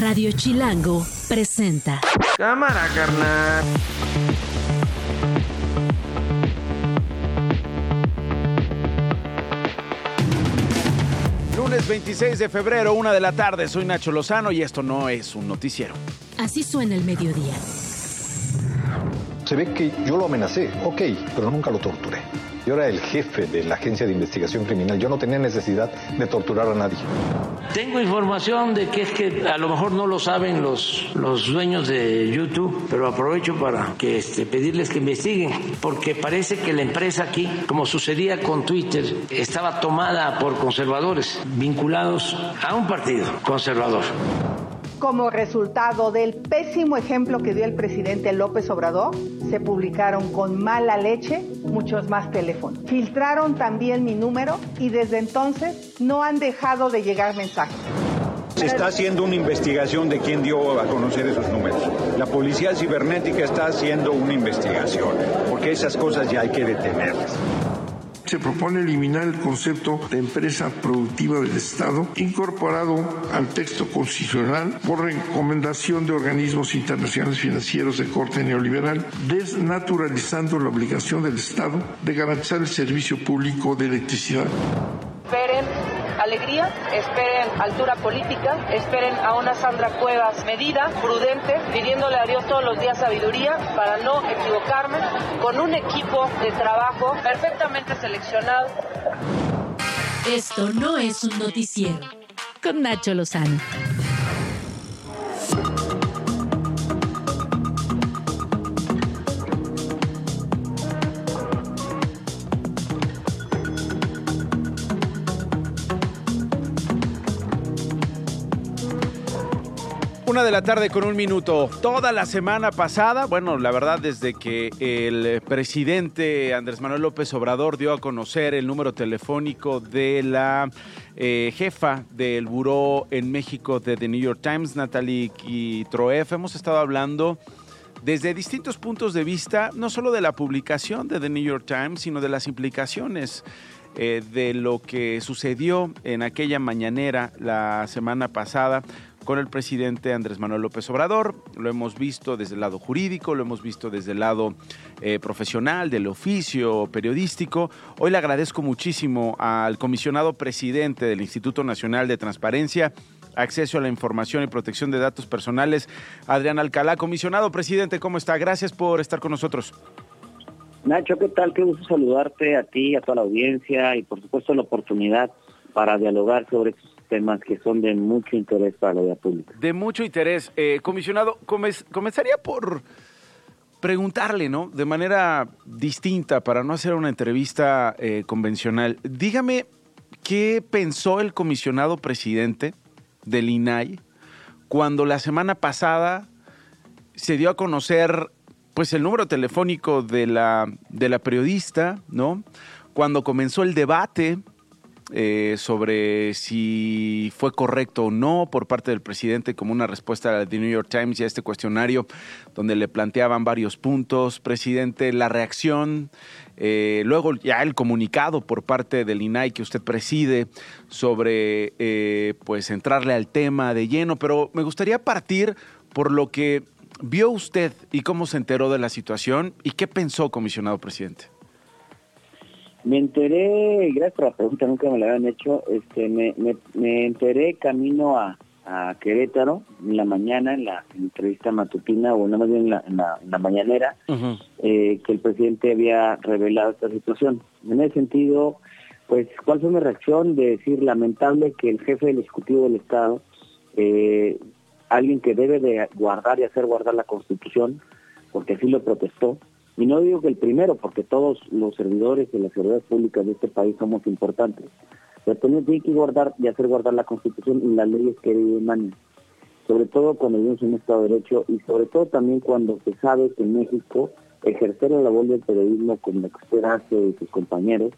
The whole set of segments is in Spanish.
Radio Chilango presenta. Cámara, carnal. Lunes 26 de febrero, una de la tarde. Soy Nacho Lozano y esto no es un noticiero. Así suena el mediodía. Se ve que yo lo amenacé, ok, pero nunca lo torturé. Yo era el jefe de la agencia de investigación criminal. Yo no tenía necesidad de torturar a nadie. Tengo información de que es que a lo mejor no lo saben los, los dueños de YouTube, pero aprovecho para que este, pedirles que investiguen, porque parece que la empresa aquí, como sucedía con Twitter, estaba tomada por conservadores vinculados a un partido conservador. Como resultado del pésimo ejemplo que dio el presidente López Obrador, se publicaron con mala leche muchos más teléfonos. Filtraron también mi número y desde entonces no han dejado de llegar mensajes. Se está haciendo una investigación de quién dio a conocer esos números. La policía cibernética está haciendo una investigación, porque esas cosas ya hay que detenerlas. Se propone eliminar el concepto de empresa productiva del Estado incorporado al texto constitucional por recomendación de organismos internacionales financieros de corte neoliberal, desnaturalizando la obligación del Estado de garantizar el servicio público de electricidad. Esperen alegría, esperen altura política, esperen a una Sandra Cuevas medida, prudente, pidiéndole a Dios todos los días sabiduría para no equivocarme, con un equipo de trabajo perfectamente seleccionado. Esto no es un noticiero. Con Nacho Lozano. De la tarde con un minuto. Toda la semana pasada, bueno, la verdad, desde que el presidente Andrés Manuel López Obrador dio a conocer el número telefónico de la eh, jefa del buró en México de The New York Times, Natalie Kitroef, hemos estado hablando desde distintos puntos de vista, no solo de la publicación de The New York Times, sino de las implicaciones eh, de lo que sucedió en aquella mañanera la semana pasada con el presidente Andrés Manuel López Obrador. Lo hemos visto desde el lado jurídico, lo hemos visto desde el lado eh, profesional, del oficio periodístico. Hoy le agradezco muchísimo al comisionado presidente del Instituto Nacional de Transparencia, Acceso a la Información y Protección de Datos Personales, Adrián Alcalá. Comisionado presidente, ¿cómo está? Gracias por estar con nosotros. Nacho, ¿qué tal? Qué gusto saludarte a ti, a toda la audiencia y por supuesto la oportunidad para dialogar sobre temas que son de mucho interés para la vida pública. De mucho interés. Eh, comisionado, comenzaría por preguntarle, ¿no? De manera distinta, para no hacer una entrevista eh, convencional. Dígame, ¿qué pensó el comisionado presidente del INAI cuando la semana pasada se dio a conocer pues el número telefónico de la, de la periodista, ¿no? Cuando comenzó el debate eh, sobre si fue correcto o no por parte del presidente como una respuesta de New York Times y a este cuestionario donde le planteaban varios puntos. Presidente, la reacción, eh, luego ya el comunicado por parte del INAI que usted preside sobre eh, pues entrarle al tema de lleno, pero me gustaría partir por lo que vio usted y cómo se enteró de la situación y qué pensó, comisionado presidente. Me enteré, gracias por la pregunta, nunca me la habían hecho, este, me, me, enteré camino a, a, Querétaro en la mañana, en la entrevista matutina, o no más bien en la, en la, mañanera, eh, que el presidente había revelado esta situación. En ese sentido, pues, ¿cuál fue mi reacción? De decir, lamentable que el jefe del Ejecutivo del Estado, eh, alguien que debe de guardar y hacer guardar la Constitución, porque así lo protestó, y no digo que el primero, porque todos los servidores de las seguridad públicas de este país somos importantes. Pero también tiene que guardar y hacer guardar la Constitución y las leyes que emanan. Sobre todo cuando vivimos en un Estado de Derecho y sobre todo también cuando se sabe que en México ejercer la labor del periodismo como lo que usted hace sus compañeros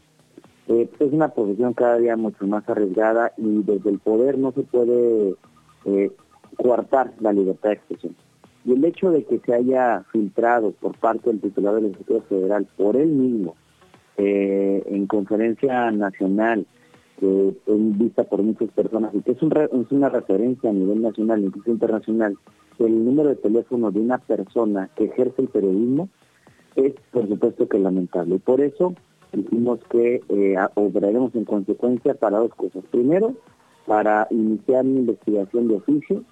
eh, es una posición cada día mucho más arriesgada y desde el poder no se puede eh, coartar la libertad de expresión. Y el hecho de que se haya filtrado por parte del titular del Ejecutivo Federal, por él mismo, eh, en conferencia nacional, que es vista por muchas personas y que es una referencia a nivel nacional, incluso internacional, el número de teléfono de una persona que ejerce el periodismo es, por supuesto, que lamentable. Y por eso dijimos que eh, obraremos en consecuencia para dos cosas. Primero, para iniciar una investigación de oficio,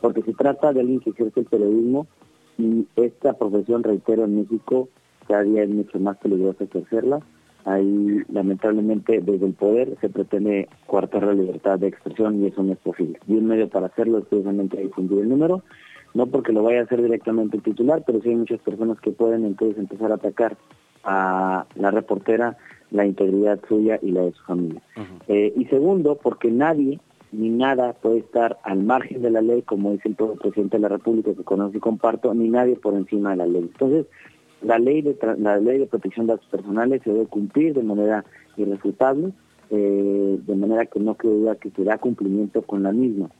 porque se trata de alguien que ejerce el periodismo y esta profesión, reitero, en México cada día es mucho más peligrosa ejercerla ahí lamentablemente desde el poder se pretende coartar la libertad de expresión y eso no es posible. Y un medio para hacerlo es precisamente difundir el número, no porque lo vaya a hacer directamente el titular, pero sí hay muchas personas que pueden entonces empezar a atacar a la reportera, la integridad suya y la de su familia. Eh, y segundo, porque nadie ni nada puede estar al margen de la ley, como dice el presidente de la República, que conozco y comparto, ni nadie por encima de la ley. Entonces, la ley de la ley de protección de datos personales se debe cumplir de manera irrefutable, eh, de manera que no duda que se da cumplimiento con la misma.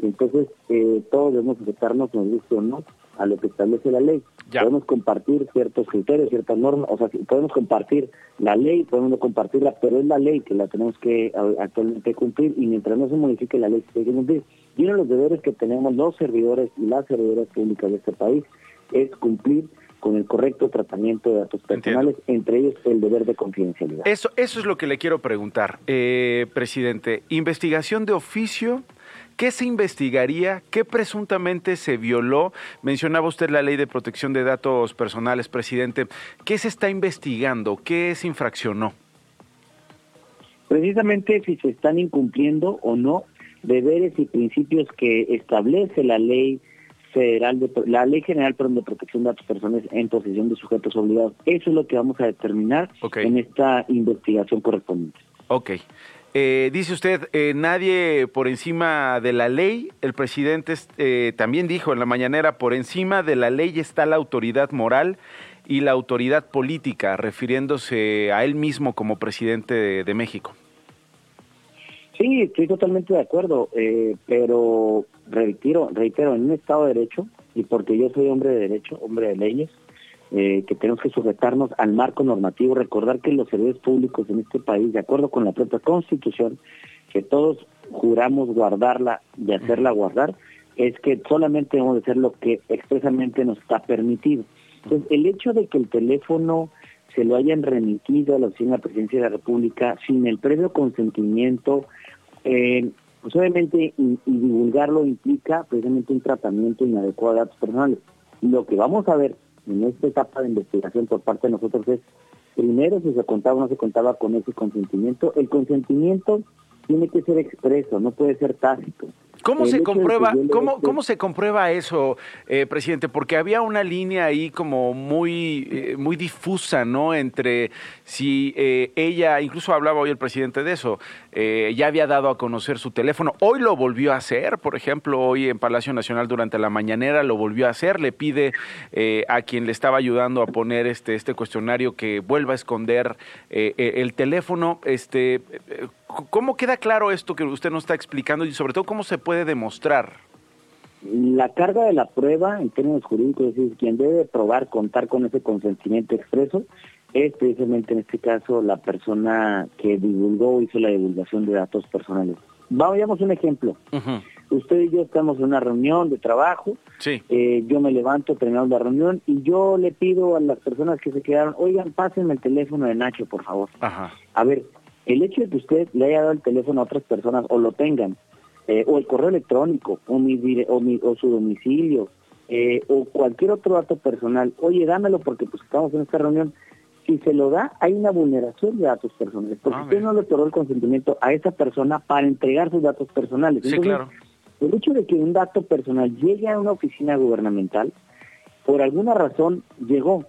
Entonces, eh, todos debemos aceptarnos, nos guste o no, a lo que establece la ley. Podemos compartir ciertos criterios, ciertas normas, o sea, podemos compartir la ley, podemos no compartirla, pero es la ley que la tenemos que actualmente cumplir y mientras no se modifique la ley se tiene que cumplir. Y uno de los deberes que tenemos los servidores y las servidoras públicas de este país es cumplir con el correcto tratamiento de datos personales, entre ellos el deber de confidencialidad. Eso, eso es lo que le quiero preguntar, eh, presidente. Investigación de oficio. ¿Qué se investigaría? ¿Qué presuntamente se violó? Mencionaba usted la ley de protección de datos personales, presidente. ¿Qué se está investigando? ¿Qué se infraccionó? Precisamente si se están incumpliendo o no deberes y principios que establece la ley Federal de la Ley General de Protección de Datos Personales en posesión de sujetos obligados. Eso es lo que vamos a determinar en esta investigación correspondiente. Ok. Eh, dice usted, eh, nadie por encima de la ley. El presidente eh, también dijo en la mañanera, por encima de la ley está la autoridad moral y la autoridad política, refiriéndose a él mismo como presidente de México. Sí, estoy totalmente de acuerdo, eh, pero reitero, reitero, en un Estado de Derecho, y porque yo soy hombre de derecho, hombre de leyes, eh, que tenemos que sujetarnos al marco normativo, recordar que los servicios públicos en este país, de acuerdo con la propia Constitución, que todos juramos guardarla y hacerla guardar, es que solamente debemos de hacer lo que expresamente nos está permitido. Entonces, el hecho de que el teléfono se lo hayan remitido a la oficina de la presidencia de la República sin el previo consentimiento eh, pues obviamente y, divulgarlo implica precisamente un tratamiento inadecuado de datos personales. Lo que vamos a ver en esta etapa de investigación por parte de nosotros es, primero, si se contaba o no se contaba con ese consentimiento. El consentimiento tiene que ser expreso, no puede ser tácito. ¿Cómo se comprueba, cómo, cómo se comprueba eso, eh, presidente? Porque había una línea ahí como muy, eh, muy difusa, ¿no? Entre si eh, ella, incluso hablaba hoy el presidente de eso, ya había dado a conocer su teléfono. Hoy lo volvió a hacer, por ejemplo, hoy en Palacio Nacional durante la mañanera lo volvió a hacer. Le pide a quien le estaba ayudando a poner este, este cuestionario que vuelva a esconder el teléfono. Este, ¿Cómo queda claro esto que usted nos está explicando y sobre todo cómo se puede demostrar? La carga de la prueba en términos jurídicos, es decir, quien debe probar contar con ese consentimiento expreso es precisamente en este caso la persona que divulgó o hizo la divulgación de datos personales. Vamos un ejemplo. Usted y yo estamos en una reunión de trabajo. Sí. Eh, yo me levanto, terminamos la reunión y yo le pido a las personas que se quedaron, oigan, pásenme el teléfono de Nacho, por favor. Ajá. A ver, el hecho de que usted le haya dado el teléfono a otras personas o lo tengan, eh, o el correo electrónico, o, mi, o, su domicilio, eh, o cualquier otro dato personal, oye, dámelo porque pues estamos en esta reunión, si se lo da, hay una vulneración de datos personales, porque ah, usted no le otorgó el consentimiento a esa persona para entregar sus datos personales. sí, claro. El hecho de que un dato personal llegue a una oficina gubernamental, por alguna razón llegó,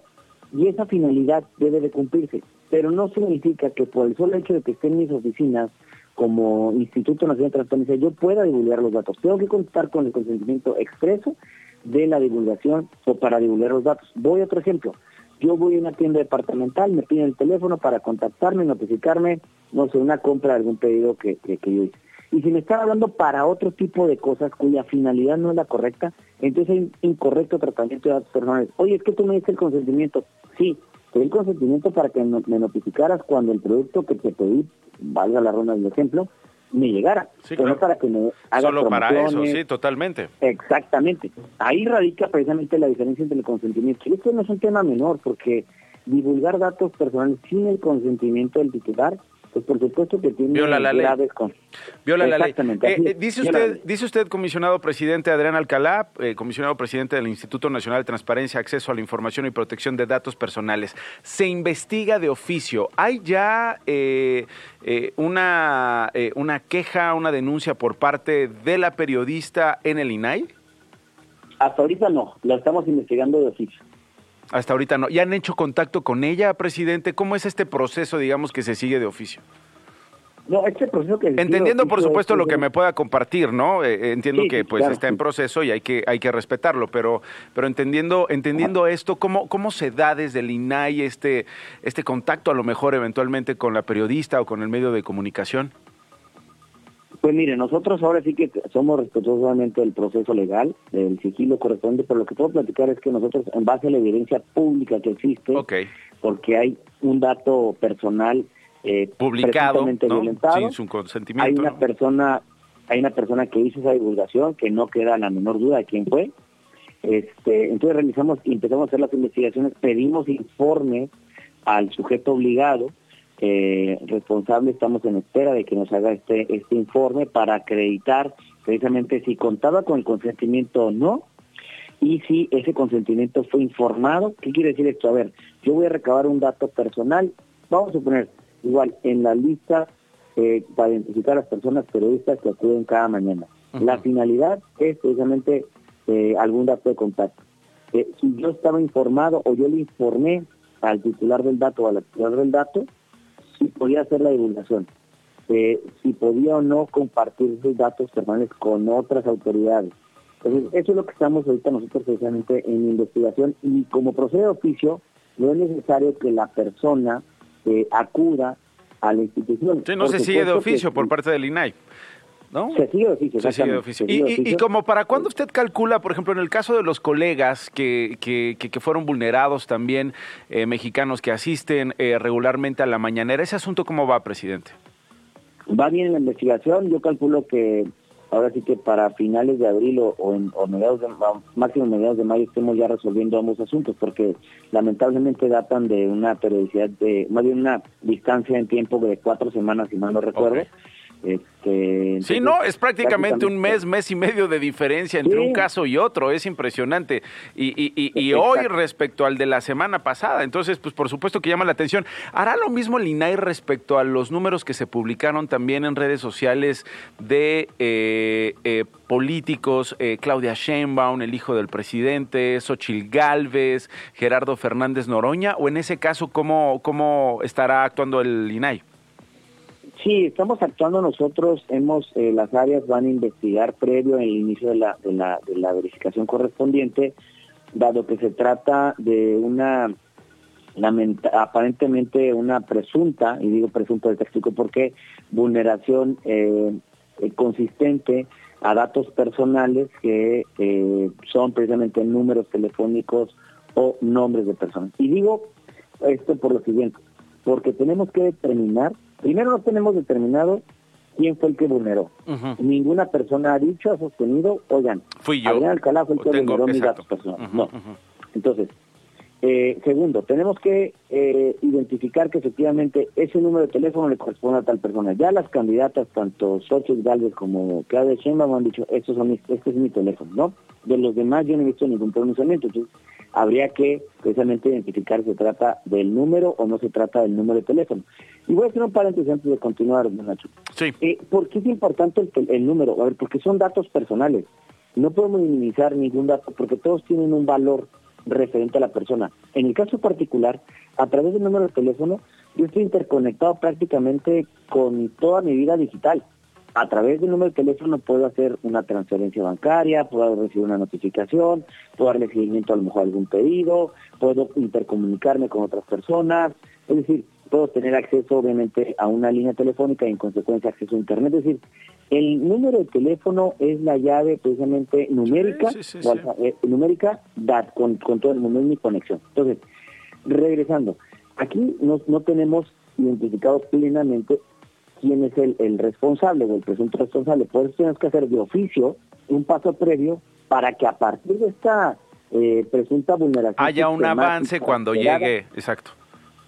y esa finalidad debe de cumplirse pero no significa que por el solo hecho de que esté en mis oficinas como Instituto Nacional de Transparencia yo pueda divulgar los datos. Tengo que contar con el consentimiento expreso de la divulgación o para divulgar los datos. Voy a otro ejemplo. Yo voy a una tienda departamental, me piden el teléfono para contactarme, notificarme, no sé, una compra de algún pedido que, que, yo hice. Y si me están hablando para otro tipo de cosas cuya finalidad no es la correcta, entonces hay incorrecto tratamiento de datos personales. Oye, es que tú me diste el consentimiento. Sí, di consentimiento para que me notificaras cuando el producto que te pedí, valga la ronda del ejemplo, me llegara, pero no para que me haga Solo para eso, sí, totalmente. Exactamente. Ahí radica precisamente la diferencia entre el consentimiento. Y esto no es un tema menor, porque divulgar datos personales sin el consentimiento del titular pues por supuesto que tiene Viola la ley. Viola la ley. Exactamente. Eh, dice usted, dice usted, comisionado presidente Adrián Alcalá, eh, comisionado presidente del Instituto Nacional de Transparencia, Acceso a la Información y Protección de Datos Personales. Se investiga de oficio. ¿Hay ya eh, una, una queja, una denuncia por parte de la periodista en el INAI? Hasta ahorita no, la estamos investigando de oficio. Hasta ahorita no. ¿Ya han hecho contacto con ella, presidente? ¿Cómo es este proceso, digamos, que se sigue de oficio? No, este proceso que... Entendiendo, por supuesto, lo que me pueda compartir, ¿no? Eh, eh, entiendo que pues está en proceso y hay que, hay que respetarlo, pero, pero entendiendo, entendiendo esto, ¿cómo, ¿cómo se da desde el INAI este, este contacto, a lo mejor, eventualmente, con la periodista o con el medio de comunicación? Pues mire, nosotros ahora sí que somos respetuosos del proceso legal, del sigilo correspondiente, pero lo que puedo platicar es que nosotros, en base a la evidencia pública que existe, porque hay un dato personal eh, publicado, sin su consentimiento, hay una persona, hay una persona que hizo esa divulgación, que no queda la menor duda de quién fue. Este, entonces realizamos, empezamos a hacer las investigaciones, pedimos informes al sujeto obligado eh, responsable estamos en espera de que nos haga este, este informe para acreditar precisamente si contaba con el consentimiento o no y si ese consentimiento fue informado. ¿Qué quiere decir esto? A ver, yo voy a recabar un dato personal, vamos a suponer, igual, en la lista eh, para identificar a las personas periodistas que acuden cada mañana. La finalidad es precisamente eh, algún dato de contacto. Si yo estaba informado o yo le informé al titular del dato o a la titular del dato, si podía hacer la divulgación, eh, si podía o no compartir sus datos personales con otras autoridades. Entonces, eso es lo que estamos ahorita nosotros precisamente en investigación y como procede de oficio, no es necesario que la persona eh, acuda a la institución. Sí, no se sigue de oficio por parte del INAI. ¿No? Se sigue de oficio. Se sigue de oficio. y, como para cuándo usted calcula, por ejemplo, en el caso de los colegas que, que, que fueron vulnerados también, eh, mexicanos que asisten eh, regularmente a la mañanera, ¿ese asunto cómo va, presidente? Va bien la investigación, yo calculo que ahora sí que para finales de abril o, en, mediados de, máximo mediados de mayo estemos ya resolviendo ambos asuntos, porque lamentablemente datan de una periodicidad de, más bien una distancia en tiempo de cuatro semanas, si mal no recuerdo. Este, sí, no, es prácticamente, un mes, mes y medio de diferencia entre un caso y otro, es impresionante. Y, y, y, hoy respecto al de la semana pasada, entonces, pues por supuesto que llama la atención. ¿Hará lo mismo el INAI respecto a los números que se publicaron también en redes sociales de eh, eh, políticos, eh, Claudia Sheinbaum, el hijo del presidente, Xochil Gálvez, Gerardo Fernández Noroña? ¿O en ese caso, cómo, cómo estará actuando el INAI? Sí, estamos actuando nosotros, hemos, eh, las áreas van a investigar previo el inicio de la, de la, de la verificación correspondiente, dado que se trata de una, aparentemente una presunta, y digo presunta de texto porque vulneración eh, eh, consistente a datos personales que son precisamente números telefónicos o nombres de personas. Y digo esto por lo siguiente, porque tenemos que determinar Primero no tenemos determinado quién fue el que vulneró. Ninguna persona ha dicho, ha sostenido, oigan, Fui yo. Adrián Alcalá fue el que vulneró mis datos personales. no. Entonces, eh, segundo, tenemos que eh, identificar que efectivamente ese número de teléfono le corresponde a tal persona. Ya las candidatas, tanto Xochitl Galvez como Claudia Sheinbaum han dicho, estos son este es mi teléfono, ¿no? De los demás yo no he visto ningún pronunciamiento. Entonces, habría que precisamente identificar si se trata del número o no se trata del número de teléfono. Y voy a hacer un paréntesis antes de continuar, Nacho. Sí. Eh, ¿Por qué es importante el, el, número? A ver, porque son datos personales. No podemos minimizar ningún dato porque todos tienen un valor referente a la persona. En el caso particular, a través del número de teléfono, yo estoy interconectado prácticamente con toda mi vida digital a través del número de teléfono puedo hacer una transferencia bancaria, puedo recibir una notificación, puedo darle seguimiento a lo mejor a algún pedido, puedo intercomunicarme con otras personas, es decir, puedo tener acceso obviamente a una línea telefónica y en consecuencia acceso a internet, es decir, el número de teléfono es la llave precisamente numérica, eh, numérica con, con todo el mundo, en mi conexión. Entonces, regresando, aquí no, no tenemos identificado plenamente quién es el, el responsable o el presunto responsable. Por eso tenemos que hacer de oficio un paso previo para que a partir de esta eh, presunta vulneración... Haya un avance cuando llegue, exacto.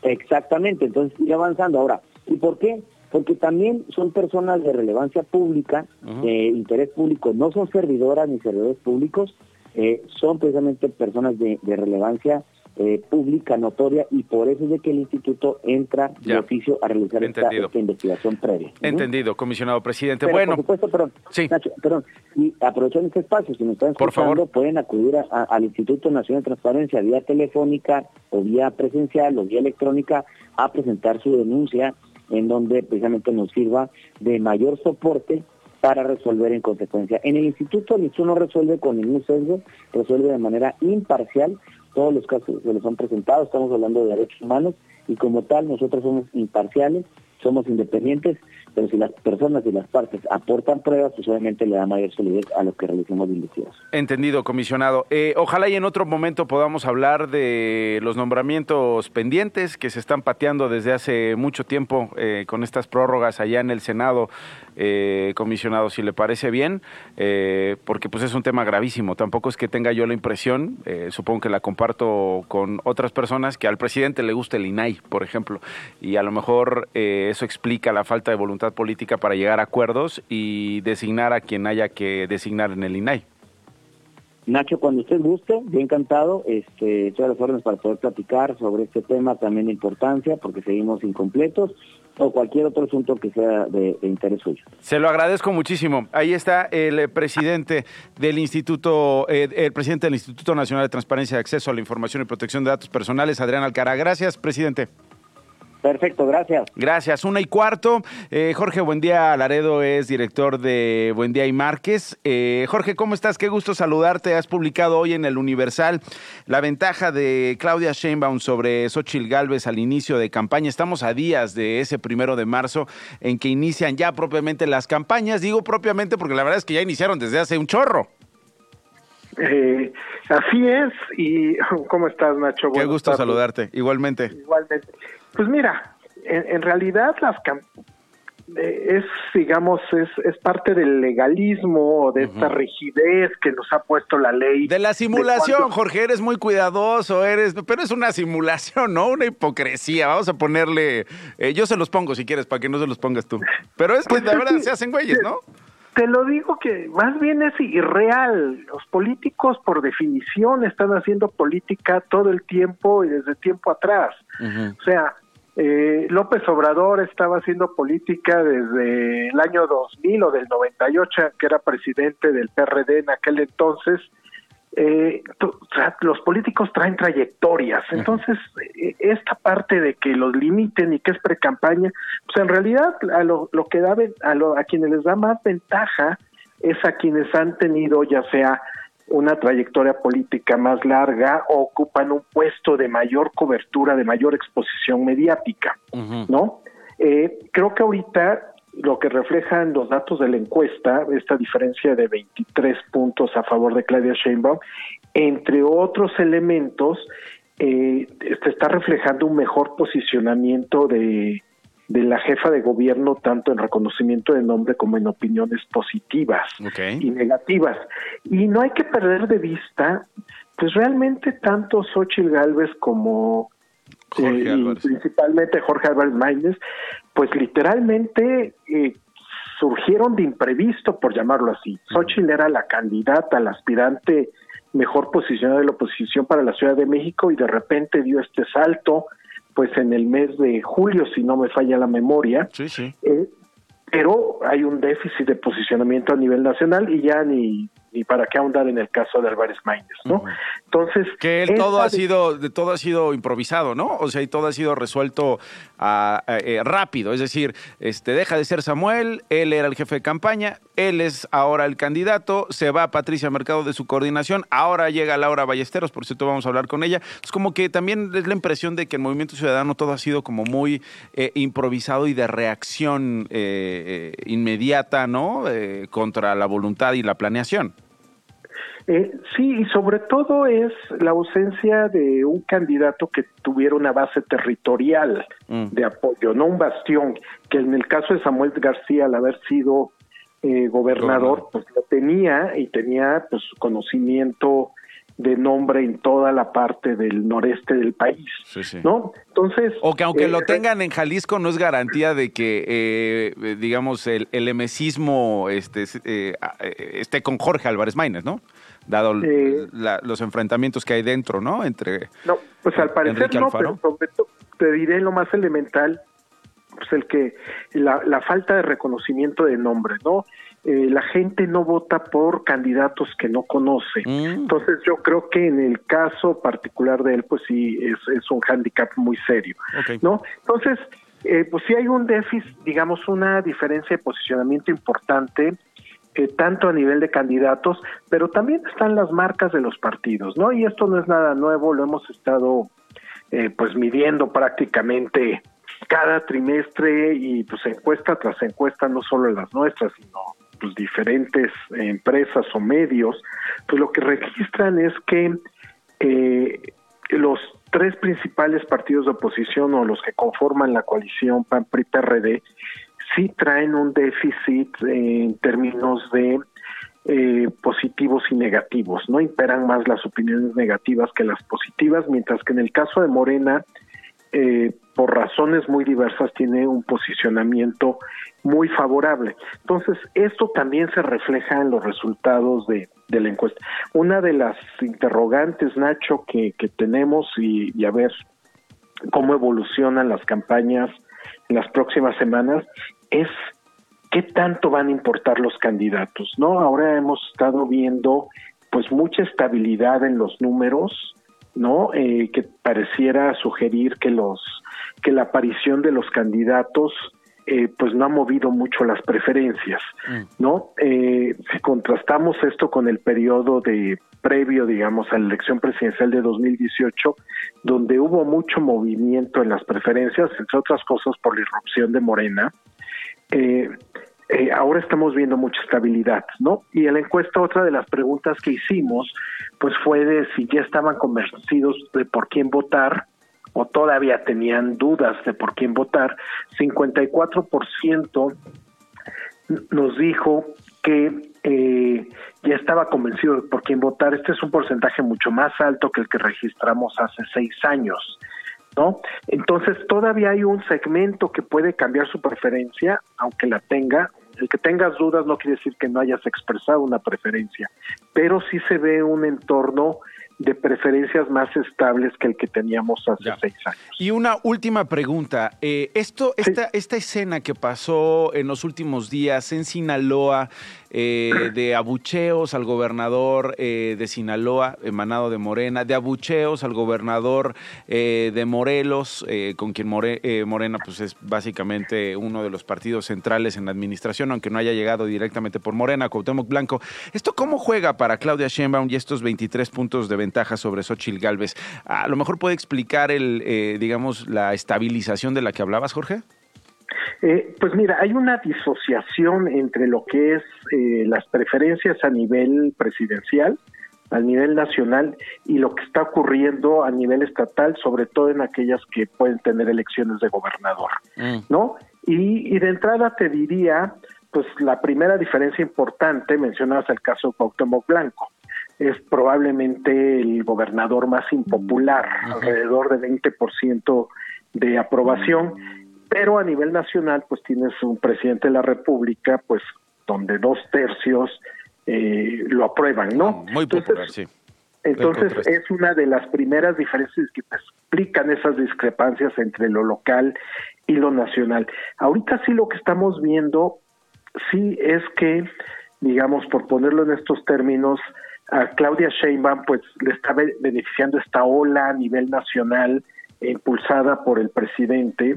Exactamente, entonces ir avanzando. Ahora, ¿y por qué? Porque también son personas de relevancia pública, de interés público, no son servidoras ni servidores públicos, eh, son precisamente personas de, de relevancia eh, pública, notoria, y por eso es de que el instituto entra de Ya. oficio a realizar esta, esta investigación previa. Entendido, comisionado presidente. Pero, bueno, por supuesto, perdón, Nacho, perdón, y aprovechando este espacio, si nos están Por escuchando, favor. pueden acudir a- a- al Instituto Nacional de Transparencia vía telefónica o vía presencial o vía electrónica a presentar su denuncia en donde precisamente nos sirva de mayor soporte para resolver en consecuencia. En el instituto el no resuelve con ningún sesgo, resuelve de manera imparcial todos los casos que les han presentado, estamos hablando de derechos humanos y como tal nosotros somos imparciales, somos independientes, pero si las personas y las partes aportan pruebas, pues obviamente le da mayor solidez a lo que realicemos de investigación. Entendido, comisionado. Eh, ojalá y en otro momento podamos hablar de los nombramientos pendientes que se están pateando desde hace mucho tiempo eh, con estas prórrogas allá en el Senado, eh, comisionado, si le parece bien, porque pues es un tema gravísimo. Tampoco es que tenga yo la impresión, supongo que la comparto con otras personas, que al presidente le gusta el INAI, por ejemplo, y a lo mejor eso explica la falta de voluntad política para llegar a acuerdos y designar a quien haya que designar en el INAI. Nacho, cuando usted guste, yo encantado, este, estoy a las órdenes para poder platicar sobre este tema también de importancia, porque seguimos incompletos, o cualquier otro asunto que sea de, de interés suyo. Se lo agradezco muchísimo. Ahí está el eh, presidente del Instituto, eh, el presidente del Instituto Nacional de Transparencia Acceso a la Información y Protección de Datos Personales, Adrián Alcara. Gracias, presidente. Perfecto, gracias. Gracias. Una y cuarto. Eh, Jorge Buendía Laredo es director de Buendía y Márquez. Eh, Jorge, ¿cómo estás? Qué gusto saludarte. Has publicado hoy en el Universal la ventaja de Claudia Sheinbaum sobre Xochitl Galvez al inicio de campaña. Estamos a días de ese primero de marzo en que inician ya propiamente las campañas. Digo propiamente porque la verdad es que ya iniciaron desde hace un chorro. Eh, así es, y ¿cómo estás, Nacho? Qué Buenas gusto tardes. saludarte. Igualmente. Igualmente. Pues mira, en, en realidad las eh, es, digamos, es, es parte del legalismo, de esta rigidez que nos ha puesto la ley. De la simulación, Jorge, eres muy cuidadoso, eres, pero es una simulación, ¿no? Una hipocresía. Vamos a ponerle, eh, yo se los pongo si quieres, para que no se los pongas tú. Pero es que Pues de es verdad se hacen güeyes, ¿no? Te lo digo que más bien es irreal. Los políticos, por definición, están haciendo política todo el tiempo y desde tiempo atrás. O sea, eh, López Obrador estaba haciendo política desde el año 2000 o del 98, que era presidente del PRD en aquel entonces. Eh, los políticos traen trayectorias, entonces eh, esta parte de que los limiten y que es pre-campaña, pues en realidad a lo, lo que da a, lo- a quienes les da más ventaja es a quienes han tenido ya sea una trayectoria política más larga o ocupan un puesto de mayor cobertura, de mayor exposición mediática, ¿no? Eh, creo que ahorita lo que reflejan los datos de la encuesta, esta diferencia de 23 puntos a favor de Claudia Sheinbaum, entre otros elementos, eh, se está reflejando un mejor posicionamiento de, de la jefa de gobierno, tanto en reconocimiento de nombre como en opiniones positivas y negativas. Y no hay que perder de vista, pues realmente tanto Xochitl Galvez como Jorge eh, y principalmente Jorge Álvarez Maínez, pues literalmente eh, surgieron de imprevisto, por llamarlo así. Xochitl era la candidata, la aspirante mejor posicionada de la oposición para la Ciudad de México y de repente dio este salto, pues en el mes de julio, si no me falla la memoria. Sí, sí. Eh, pero hay un déficit de posicionamiento a nivel nacional y ya ni, ni para qué ahondar en el caso de Álvarez Maínez, ¿no? Entonces... Que él todo ha sido, de todo ha sido improvisado, ¿no? O sea, y todo ha sido resuelto eh, rápido. Es decir, este deja de ser Samuel, él era el jefe de campaña, él es ahora el candidato, se va Patricia Mercado de su coordinación, ahora llega Laura Ballesteros, por cierto vamos a hablar con ella. Es como que también es la impresión de que el Movimiento Ciudadano todo ha sido como muy eh, improvisado y de reacción eh, eh, inmediata, ¿no? Eh, contra la voluntad y la planeación. Eh, sí, y sobre todo es la ausencia de un candidato que tuviera una base territorial Mm. de apoyo, no un bastión, que en el caso de Samuel García, al haber sido eh, gobernador, pues lo tenía y tenía pues conocimiento de nombre en toda la parte del noreste del país, Sí, sí. ¿no? Entonces... O que aunque eh, lo tengan en Jalisco no es garantía de que, eh, eh, digamos, el, el emesismo este, eh, eh, esté con Jorge Álvarez Maínez, ¿no? Dado Eh. la- los enfrentamientos que hay dentro, ¿no? Entre... No, pues al parecer Enrique no, Alfaro. pero te diré lo más elemental, pues el que la, la falta de reconocimiento de nombre, ¿no? Eh, la gente no vota por candidatos que no conoce. Mm. Entonces yo creo que en el caso particular de él, pues sí, es, es un hándicap muy serio. ¿no? Entonces, eh, pues sí hay un déficit, digamos, una diferencia de posicionamiento importante, eh, tanto a nivel de candidatos, pero también están las marcas de los partidos, ¿no? Y esto no es nada nuevo, lo hemos estado eh, pues midiendo prácticamente cada trimestre y pues encuesta tras encuesta, no solo las nuestras, sino pues diferentes empresas o medios, pues lo que registran es que eh, los tres principales partidos de oposición o los que conforman la coalición PAN PRI PRD sí traen un déficit en términos de eh, positivos y negativos, no imperan más las opiniones negativas que las positivas, mientras que en el caso de Morena, eh, por razones muy diversas, tiene un posicionamiento muy favorable. Entonces, esto también se refleja en los resultados de, la encuesta. Una de las interrogantes, Nacho, que, tenemos y a ver cómo evolucionan las campañas en las próximas semanas es qué tanto van a importar los candidatos, ¿no? Ahora hemos estado viendo pues mucha estabilidad en los números, ¿no? Eh, que pareciera sugerir que los que la aparición de los candidatos eh, pues no ha movido mucho las preferencias, ¿no? Eh, si contrastamos esto con el periodo de previo, digamos, a la elección presidencial de 2018, donde hubo mucho movimiento en las preferencias, entre otras cosas por la irrupción de Morena, eh, eh, ahora estamos viendo mucha estabilidad, ¿no? Y en la encuesta otra de las preguntas que hicimos, pues fue de si ya estaban convencidos de por quién votar o todavía tenían dudas de por quién votar. 54% nos dijo que eh, ya estaba convencido de por quién votar. Este es un porcentaje mucho más alto que el que registramos hace seis años. ¿No? Entonces todavía hay un segmento que puede cambiar su preferencia, aunque la tenga. El que tengas dudas no quiere decir que no hayas expresado una preferencia, pero sí se ve un entorno de preferencias más estables que el que teníamos hace Ya. seis años. Y una última pregunta. Eh, esto, esta, esta escena que pasó en los últimos días en Sinaloa, eh, de abucheos al gobernador eh, de Sinaloa, emanado de Morena, de abucheos al gobernador eh, de Morelos, eh, con quien More- Morena pues es básicamente uno de los partidos centrales en la administración, aunque no haya llegado directamente por Morena, Cuauhtémoc Blanco. ¿Esto cómo juega para Claudia Sheinbaum y estos 23 puntos de ventaja sobre Xochitl Galvez? A lo mejor puede explicar el, digamos, la estabilización de la que hablabas, Jorge. Eh, pues mira, hay una disociación entre lo que es eh, las preferencias a nivel presidencial, a nivel nacional, y lo que está ocurriendo a nivel estatal, sobre todo en aquellas que pueden tener elecciones de gobernador, ¿no? Y, y de entrada te diría, pues la primera diferencia importante, mencionabas el caso de Cuauhtémoc Blanco, es probablemente el gobernador más impopular, alrededor de 20% de aprobación, pero a nivel nacional pues tienes un presidente de la República pues donde dos tercios eh, lo aprueban, ¿no? Muy popular, sí. Entonces es una de las primeras diferencias que te explican esas discrepancias entre lo local y lo nacional. Ahorita sí lo que estamos viendo sí es que, digamos, por ponerlo en estos términos, a Claudia Sheinbaum pues le está be- beneficiando esta ola a nivel nacional eh, impulsada por el presidente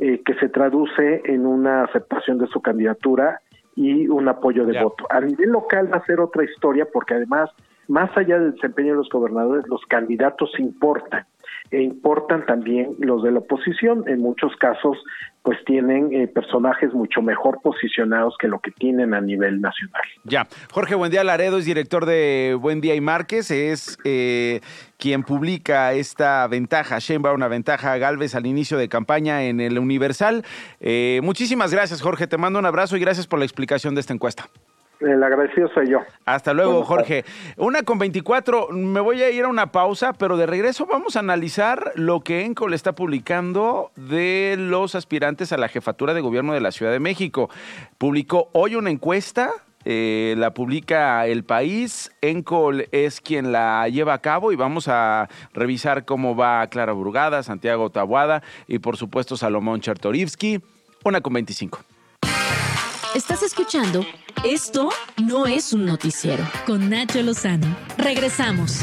eh, que se traduce en una aceptación de su candidatura y un apoyo de Ya. voto. A nivel local va a ser otra historia porque además, más allá del desempeño de los gobernadores, los candidatos importan e importan también los de la oposición. En muchos casos pues tienen eh, personajes mucho mejor posicionados que lo que tienen a nivel nacional. Ya, Jorge Buendía Laredo es director de Buen Día y Márquez, es eh, quien publica esta ventaja, Sheinbaum, una ventaja Galvez al inicio de campaña en el Universal. Eh, muchísimas gracias, Jorge, te mando un abrazo y gracias por la explicación de esta encuesta. El agradecido soy yo. Hasta luego, Jorge. Una con 24, me voy a ir a una pausa, pero de regreso vamos a analizar lo que Encol está publicando de los aspirantes a la jefatura de gobierno de la Ciudad de México. Publicó hoy una encuesta eh, la publica El País. Encol es quien la lleva a cabo y vamos a revisar cómo va Clara Burgada, Santiago Tabuada y por supuesto Salomón Chertorivsky. Una con 25. Estás escuchando Esto no es un noticiero con Nacho Lozano. Regresamos.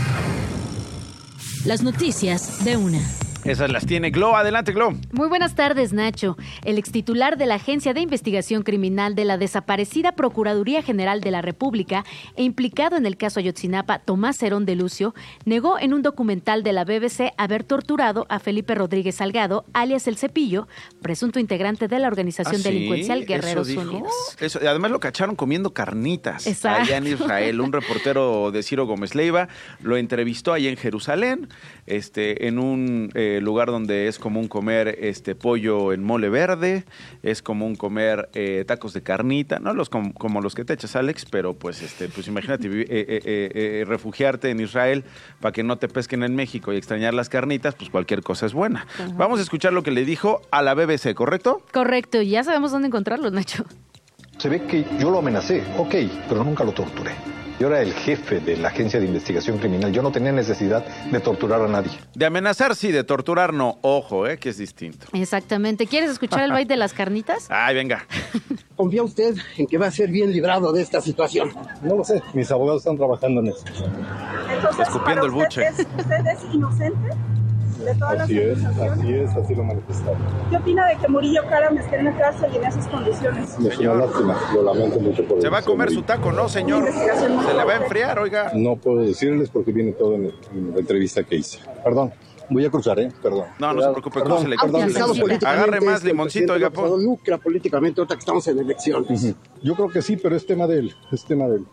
Las noticias de una. Esas las tiene Glo. Adelante, Glo. Muy buenas tardes, Nacho. El extitular de la Agencia de Investigación Criminal de la desaparecida Procuraduría General de la República e implicado en el caso Ayotzinapa, Tomás Herón de Lucio, negó en un documental de la BBC haber torturado a Felipe Rodríguez Salgado, alias El Cepillo, presunto integrante de la organización ¿Ah, sí? delincuencial Guerreros. Unidos. Eso, además lo cacharon comiendo carnitas Exacto. allá en Israel. Un reportero de Ciro Gómez Leiva lo entrevistó allá en Jerusalén, este, en un eh, lugar donde es común comer este pollo en mole verde, es común comer eh, tacos de carnita, no los com- como los que te echas, Alex, pero pues este, pues imagínate eh, eh, eh, eh, refugiarte en Israel para que no te pesquen en México y extrañar las carnitas, pues cualquier cosa es buena. Ajá. Vamos a escuchar lo que le dijo a la BBC, ¿correcto? Correcto, y ya sabemos dónde encontrarlo, Nacho. Se ve que yo lo amenacé, ok, pero nunca lo torturé. Yo era el jefe de la agencia de investigación criminal. Yo no tenía necesidad de torturar a nadie. De amenazar sí, de torturar no. Ojo, eh, que es distinto. Exactamente. ¿Quieres escuchar el baile de las carnitas? Ay, venga. ¿Confía usted en que va a ser bien librado de esta situación? No lo sé, mis abogados están trabajando en eso. Entonces, Escupiendo el buche. usted, ¿es, ¿Usted es inocente de todas Así las es, así es, así lo manifestaron. ¿Qué opina de que Murillo Karam esté en la cárcel y en esas condiciones? Es una lástima, lo lamento mucho por Se va a comer señor su taco, ¿no, señor? Se le va a enfriar, oiga. No puedo decirles porque viene todo en, en la entrevista que hice. Perdón, voy a cruzar, ¿eh? Perdón. No, no se preocupe, Perdón, crúcele, perdón. Agarre más es que el limoncito, oiga, Obrador lucra políticamente ahorita que estamos en elecciones. Yo creo que sí, pero es tema de él, es tema de él.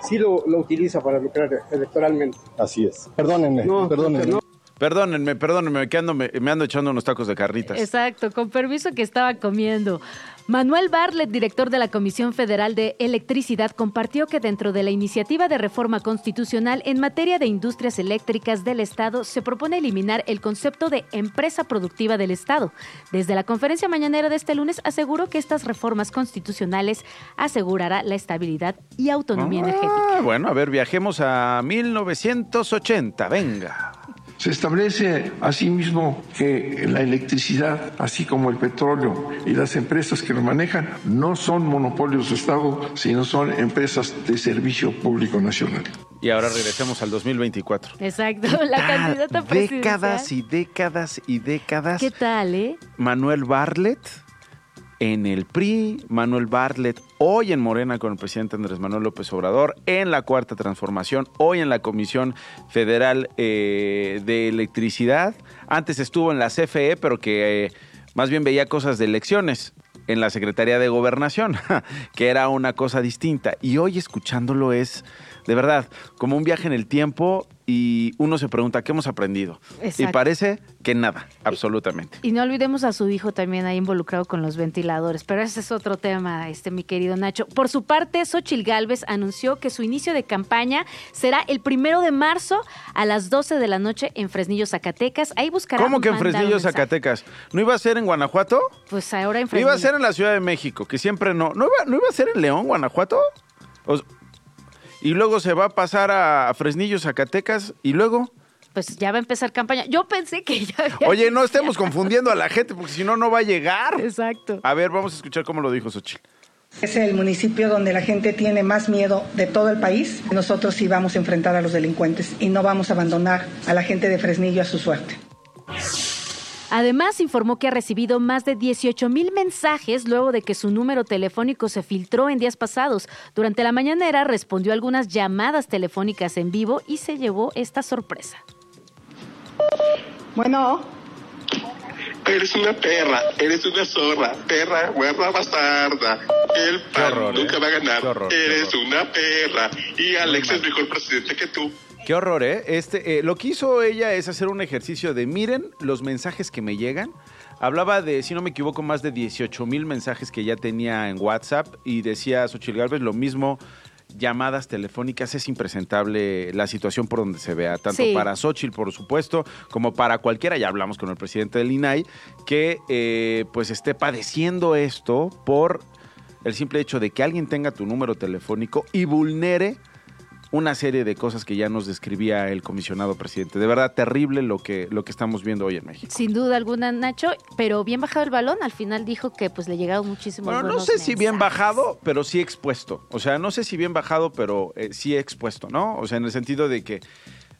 Sí lo, lo utiliza para lucrar electoralmente. Así es. Perdónenme, No, perdónenme. no. Perdónenme, perdónenme, que ando, me, me ando echando unos tacos de carnitas. Exacto, con permiso que estaba comiendo. Manuel Bartlett, director de la Comisión Federal de Electricidad, compartió que dentro de la iniciativa de reforma constitucional en materia de industrias eléctricas del Estado se propone eliminar el concepto de empresa productiva del Estado. Desde la conferencia mañanera de este lunes aseguró que estas reformas constitucionales asegurará la estabilidad y autonomía energética. Ah, bueno, a ver, viajemos a 1980, venga. Se establece asimismo que la electricidad, así como el petróleo y las empresas que lo manejan, no son monopolios de Estado, sino son empresas de servicio público nacional. Y ahora regresemos al 2024. Exacto, la candidata presidencial. décadas y décadas y décadas. ¿Qué tal, eh? Manuel Bartlett en el PRI, Manuel Bartlett hoy en Morena con el presidente Andrés Manuel López Obrador, en la Cuarta Transformación, hoy en la Comisión Federal eh, de Electricidad. Antes estuvo en la CFE, pero que eh, más bien veía cosas de elecciones en la Secretaría de Gobernación, que era una cosa distinta. Y hoy escuchándolo es, de verdad, como un viaje en el tiempo y uno se pregunta, ¿qué hemos aprendido? Y parece que nada, absolutamente. Y no olvidemos a su hijo también ahí involucrado con los ventiladores, pero ese es otro tema, este mi querido Nacho. Por su parte, Xochil Gálvez anunció que su inicio de campaña será el primero de marzo a las 12 de la noche en Fresnillo, Zacatecas. Ahí buscará ¿Cómo que en Fresnillo. Zacatecas? ¿No iba a ser en Guanajuato? Pues ahora en Fresnillo. Iba a ser en la Ciudad de México, que siempre no. ¿No iba, no iba a ser en León, Guanajuato? O- y luego se va a pasar a Fresnillo, Zacatecas, y luego... Pues ya va a empezar campaña. Yo pensé que ya había Oye, no estemos confundiendo a la gente, porque si no, no va a llegar. Exacto. A ver, vamos a escuchar cómo lo dijo Xochitl. Es el municipio donde la gente tiene más miedo de todo el país. Nosotros sí vamos a enfrentar a los delincuentes y no vamos a abandonar a la gente de Fresnillo a su suerte. Además, informó que ha recibido más de 18 mil mensajes luego de que su número telefónico se filtró en días pasados. Durante la mañanera respondió algunas llamadas telefónicas en vivo y se llevó esta sorpresa. Bueno, eres una perra, eres una zorra, perra, guarda bastarda. El PAN nunca va a ganar. eres una perra. Y Alex es mejor presidente que tú. Qué horror, ¿eh? Este, eh, lo que hizo ella es hacer un ejercicio de miren los mensajes que me llegan. Hablaba de, si no me equivoco, más de 18 mil mensajes que ya tenía en WhatsApp y decía Xochitl Galvez lo mismo llamadas telefónicas es impresentable la situación por donde se vea, tanto para Xochitl, por supuesto, como para cualquiera, ya hablamos con el presidente del INAI, que eh, pues esté padeciendo esto por el simple hecho de que alguien tenga tu número telefónico y vulnere una serie de cosas que ya nos describía el comisionado presidente. De verdad, terrible lo que, lo que estamos viendo hoy en México. Sin duda alguna, Nacho, pero bien bajado el balón. Al final dijo que pues le llegaron muchísimos Bueno, no sé si bien bajado, pero sí expuesto. O sea, no sé si bien bajado, pero eh, sí expuesto, ¿no? O sea, en el sentido de que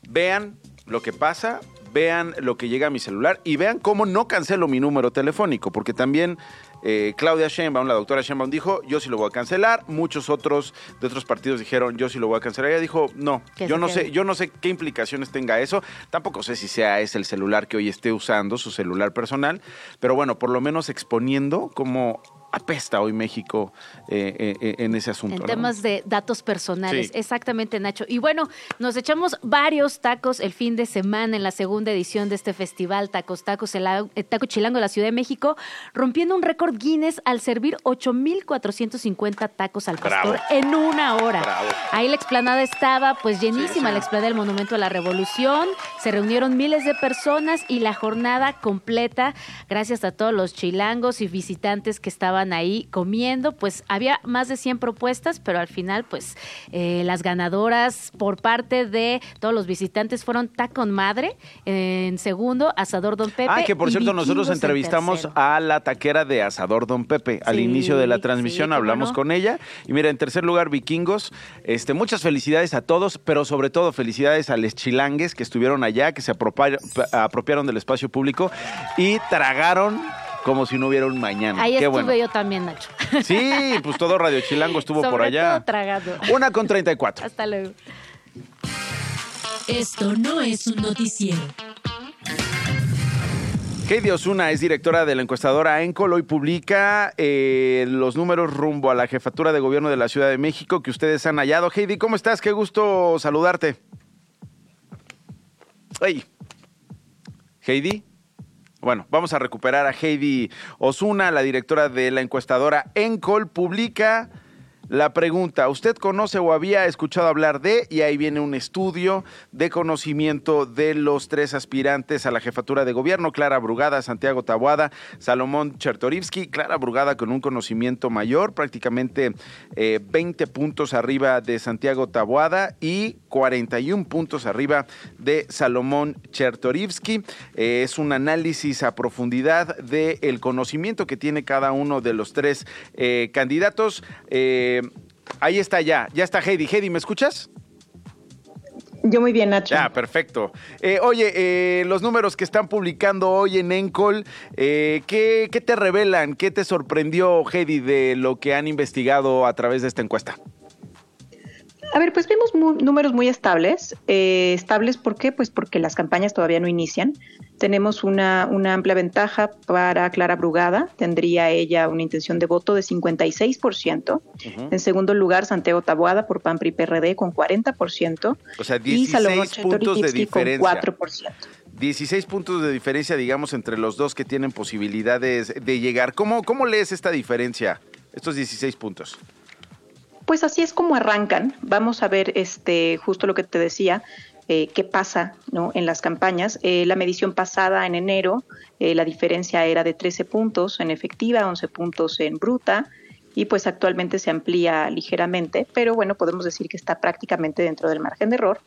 vean lo que pasa, vean lo que llega a mi celular y vean cómo no cancelo mi número telefónico, porque también eh, Claudia Sheinbaum, la doctora Sheinbaum dijo, yo sí lo voy a cancelar. Muchos otros de otros partidos dijeron, yo sí lo voy a cancelar. Ella dijo, no, yo no sé, yo no sé qué implicaciones tenga eso. Tampoco sé si sea ese el celular que hoy esté usando, su celular personal, pero bueno, por lo menos exponiendo como apesta hoy México eh, eh, eh, en ese asunto. En temas de datos personales, exactamente, Nacho. Y bueno, nos echamos varios tacos el fin de semana en la segunda edición de este festival Tacos Tacos, el Taco Chilango de la Ciudad de México, rompiendo un récord Guinness al servir 8.450 tacos al pastor en una hora. Ahí la explanada estaba pues llenísima, la explanada del Monumento a la Revolución, se reunieron miles de personas y la jornada completa, gracias a todos los chilangos y visitantes que estaban ahí comiendo, pues había más de 100 propuestas, pero al final, pues eh, las ganadoras por parte de todos los visitantes fueron Tacon Madre, en segundo, Asador Don Pepe. Ah, que por cierto, nosotros entrevistamos a la taquera de Asador Don Pepe. Al inicio de la transmisión hablamos con ella. Y mira, en tercer lugar, Vikingos. Este, muchas felicidades a todos, pero sobre todo felicidades a los chilangues que estuvieron allá, que se apropiaron del espacio público y tragaron como si no hubiera un mañana. Ahí estuve yo también, Nacho. Sí, pues todo Radio Chilango estuvo por allá. Todo tragado. Una con 34. Hasta luego. Esto no es un noticiero. Heidi Osuna es directora de la encuestadora Encol. Hoy publica eh, los números rumbo a la jefatura de gobierno de la Ciudad de México que ustedes han hallado. Heidi, ¿cómo estás? Qué gusto saludarte. Hey. Heidi. Bueno, vamos a recuperar a Heidi Osuna, la directora de la encuestadora Encol, publica la pregunta, ¿usted conoce o había escuchado hablar de, y ahí viene un estudio de conocimiento de los tres aspirantes a la jefatura de gobierno, Clara Brugada, Santiago Tabuada, Salomón Chertorivsky, Clara Brugada con un conocimiento mayor, prácticamente 20 eh, puntos arriba de Santiago Tabuada y 41 puntos arriba de Salomón Chertorivsky. Eh, es un análisis a profundidad del conocimiento que tiene cada uno de los tres eh, candidatos. Ahí está ya, ya está Heidi. Heidi, ¿me escuchas? Yo muy bien, Nacho. Ah, perfecto. Eh, oye, eh, los números que están publicando hoy en Encol, eh, ¿qué, ¿qué, te revelan? ¿Qué te sorprendió, Heidi, de lo que han investigado a través de esta encuesta? A ver, pues vimos números muy estables. estables, ¿por qué? Pues porque las campañas todavía no inician. Tenemos una, amplia ventaja para Clara Brugada, tendría ella una intención de voto de 56%. En segundo lugar, Santiago Taboada por PAN PRI PRD con 40%. O sea, 16 puntos de diferencia. Con 4%. 16 puntos de diferencia, digamos, entre los dos que tienen posibilidades de llegar. ¿Cómo, cómo lees esta diferencia, estos 16 puntos? Pues así es como arrancan. Vamos a ver este justo lo que te decía. Eh, qué pasa ¿no? en las campañas. Eh, la medición pasada en enero, eh, la diferencia era de 13 puntos en efectiva, 11 puntos en bruta, y pues actualmente se amplía ligeramente, pero bueno, podemos decir que está prácticamente dentro del margen de error.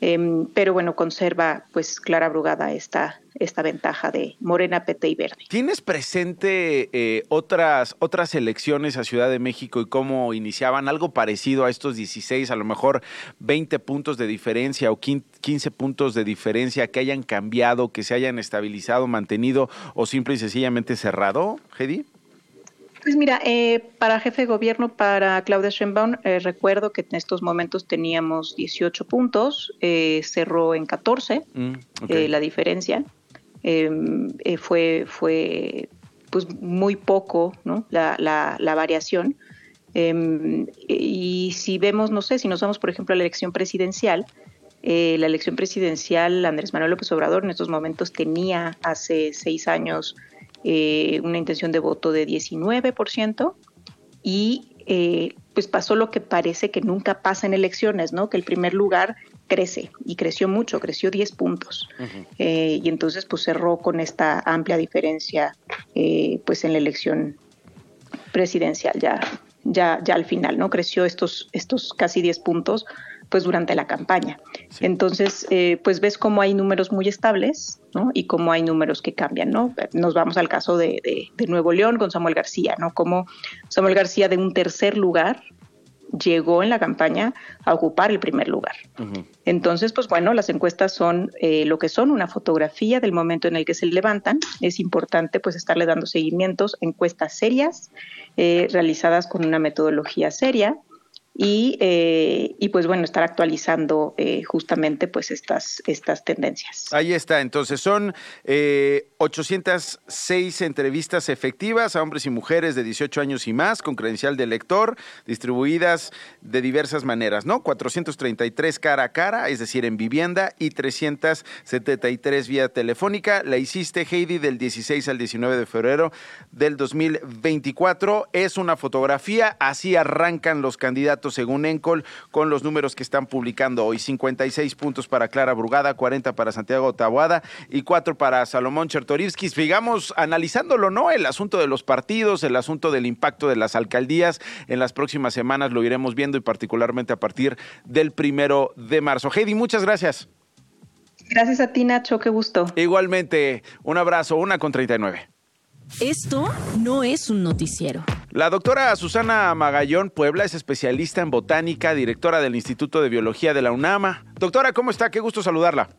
Em, pero bueno, conserva pues Clara Brugada esta, esta ventaja de Morena, PT y Verde. ¿Tienes presente eh, otras, otras elecciones a Ciudad de México y cómo iniciaban algo parecido a estos 16, a lo mejor 20 puntos de diferencia o 15 puntos de diferencia que hayan cambiado, que se hayan estabilizado, mantenido o simple y sencillamente cerrado, Hedy? Pues mira, eh, para jefe de gobierno, para Claudia Sheinbaum, eh, recuerdo que en estos momentos teníamos 18 puntos, eh, cerró en 14 mm, la diferencia. em, eh, fue, fue pues muy poco ¿no? la, la, variación. Em, y si vemos, no sé, si nos vamos por ejemplo a la elección presidencial, eh, la elección presidencial, Andrés Manuel López Obrador en estos momentos tenía hace seis años eh, una intención de voto de 19% y eh, pues pasó lo que parece que nunca pasa en elecciones, ¿no? Que el primer lugar crece y creció mucho, creció 10 puntos. y entonces pues cerró con esta amplia diferencia pues en la elección presidencial ya, ya, ya al final, ¿no? Creció estos, estos casi 10 puntos pues durante la campaña. Entonces, eh, pues ves cómo hay números muy estables, ¿no? Y cómo hay números que cambian, ¿no? Nos vamos al caso de, de Nuevo León con Samuel García, ¿no? Como Samuel García de un tercer lugar llegó en la campaña a ocupar el primer lugar. Entonces, pues bueno, las encuestas son eh, lo que son, una fotografía del momento en el que se levantan. Es importante pues estarle dando seguimientos, encuestas serias, eh, realizadas con una metodología seria, y, eh, y, pues bueno, estar actualizando eh, justamente pues estas, estas tendencias. Ahí está, entonces son eh, 806 entrevistas efectivas a hombres y mujeres de 18 años y más con credencial de lector, distribuidas de diversas maneras, ¿no? 433 cara a cara, es decir, en vivienda, y 373 vía telefónica. La hiciste, Heidi, del 16 al 19 de febrero del 2024. Es una fotografía, así arrancan los candidatos según Encol con los números que están publicando hoy. 56 puntos para Clara Brugada, 40 para Santiago Tabuada y 4 para Salomón Chertorivskis. Sigamos analizándolo, ¿no? El asunto de los partidos, el asunto del impacto de las alcaldías. En las próximas semanas lo iremos viendo y particularmente a partir del primero de marzo. Heidi, muchas gracias. Gracias a ti, Nacho, qué gusto. Igualmente, un abrazo, una con 39. Esto no es un noticiero. La doctora Susana Magallón Puebla es especialista en botánica, directora del Instituto de Biología de la UNAMA. Doctora, ¿cómo está? Qué gusto saludarla.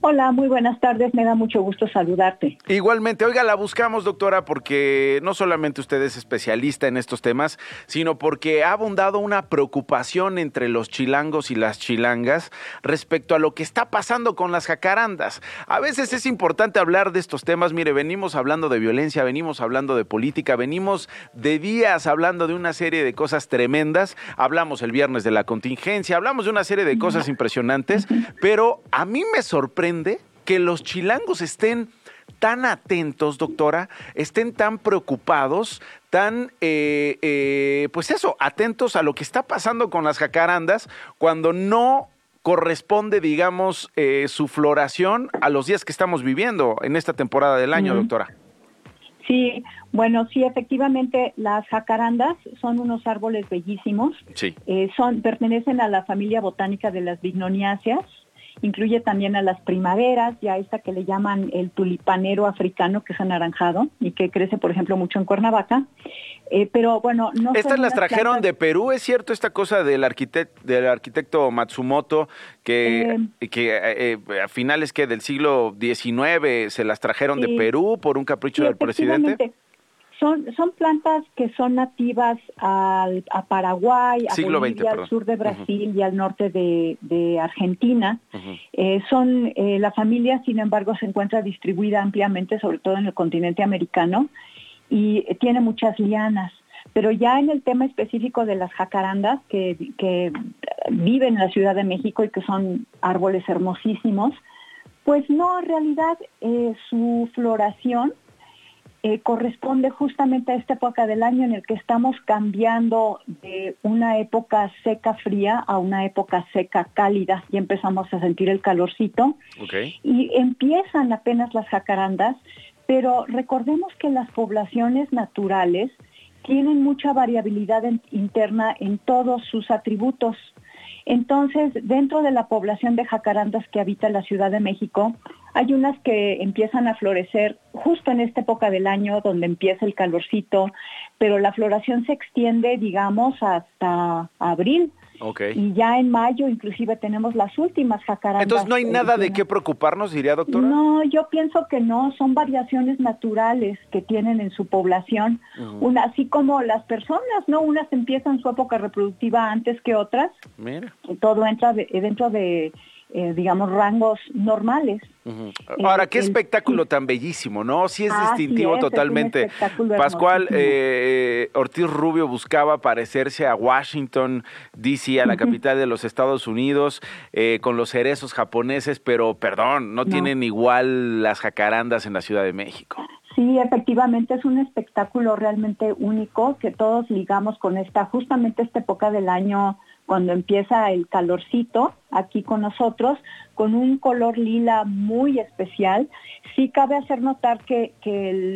Hola, muy buenas tardes. Me da mucho gusto saludarte. Igualmente, oiga, la buscamos, doctora, porque no solamente usted es especialista en estos temas, sino porque ha abundado una preocupación entre los chilangos y las chilangas respecto a lo que está pasando con las jacarandas. A veces es importante hablar de estos temas. Mire, venimos hablando de violencia, venimos hablando de política, venimos de días hablando de una serie de cosas tremendas. Hablamos el viernes de la contingencia, hablamos de una serie de cosas impresionantes, pero a mí me sorprende que los chilangos estén tan atentos, doctora, estén tan preocupados, tan, eh, eh, pues eso, atentos a lo que está pasando con las jacarandas cuando no corresponde, digamos, eh, su floración a los días que estamos viviendo en esta temporada del año, doctora. Sí, bueno, sí, efectivamente, las jacarandas son unos árboles bellísimos. Sí. son, pertenecen a la familia botánica de las bignoniáceas incluye también a las primaveras, ya esta que le llaman el tulipanero africano, que es anaranjado y que crece, por ejemplo, mucho en Cuernavaca. Eh, pero bueno, no. Estas las trajeron de Perú, ¿es cierto esta cosa del, arquitecto, del arquitecto Matsumoto que, eh, que eh, a finales que del siglo XIX se las trajeron de Perú por un capricho del presidente? Son, son plantas que son nativas al, a Paraguay, a Bolivia, al sur de Brasil y al norte de, Argentina. Eh, son eh, La familia, sin embargo, se encuentra distribuida ampliamente, sobre todo en el continente americano, y tiene muchas lianas. Pero ya en el tema específico de las jacarandas, que, que viven en la Ciudad de México y que son árboles hermosísimos, pues no, en realidad eh, su floración eh, corresponde justamente a esta época del año en el que estamos cambiando de una época seca fría a una época seca cálida. Y empezamos a sentir el calorcito. Y empiezan apenas las jacarandas, pero recordemos que las poblaciones naturales tienen mucha variabilidad interna en todos sus atributos. Entonces, dentro de la población de jacarandas que habita la Ciudad de México, hay unas que empiezan a florecer justo en esta época del año donde empieza el calorcito, pero la floración se extiende, digamos, hasta abril. Y ya en mayo inclusive tenemos las últimas jacarandas. Entonces no hay nada de qué preocuparnos, diría doctora. No, yo pienso que no, son variaciones naturales que tienen en su población, una, así como las personas, ¿no? Unas empiezan su época reproductiva antes que otras. Mira. Y todo entra dentro de eh, digamos, rangos normales. Ahora, qué espectáculo tan bellísimo, ¿no? Sí es distintivo totalmente. Pascual eh, Ortiz Rubio buscaba parecerse a Washington, D.C., a la capital de los Estados Unidos, eh, con los cerezos japoneses, pero perdón, no, tienen igual las jacarandas en la Ciudad de México. Sí, efectivamente es un espectáculo realmente único que todos ligamos con esta, justamente esta época del año cuando empieza el calorcito aquí con nosotros, con un color lila muy especial. Sí cabe hacer notar que,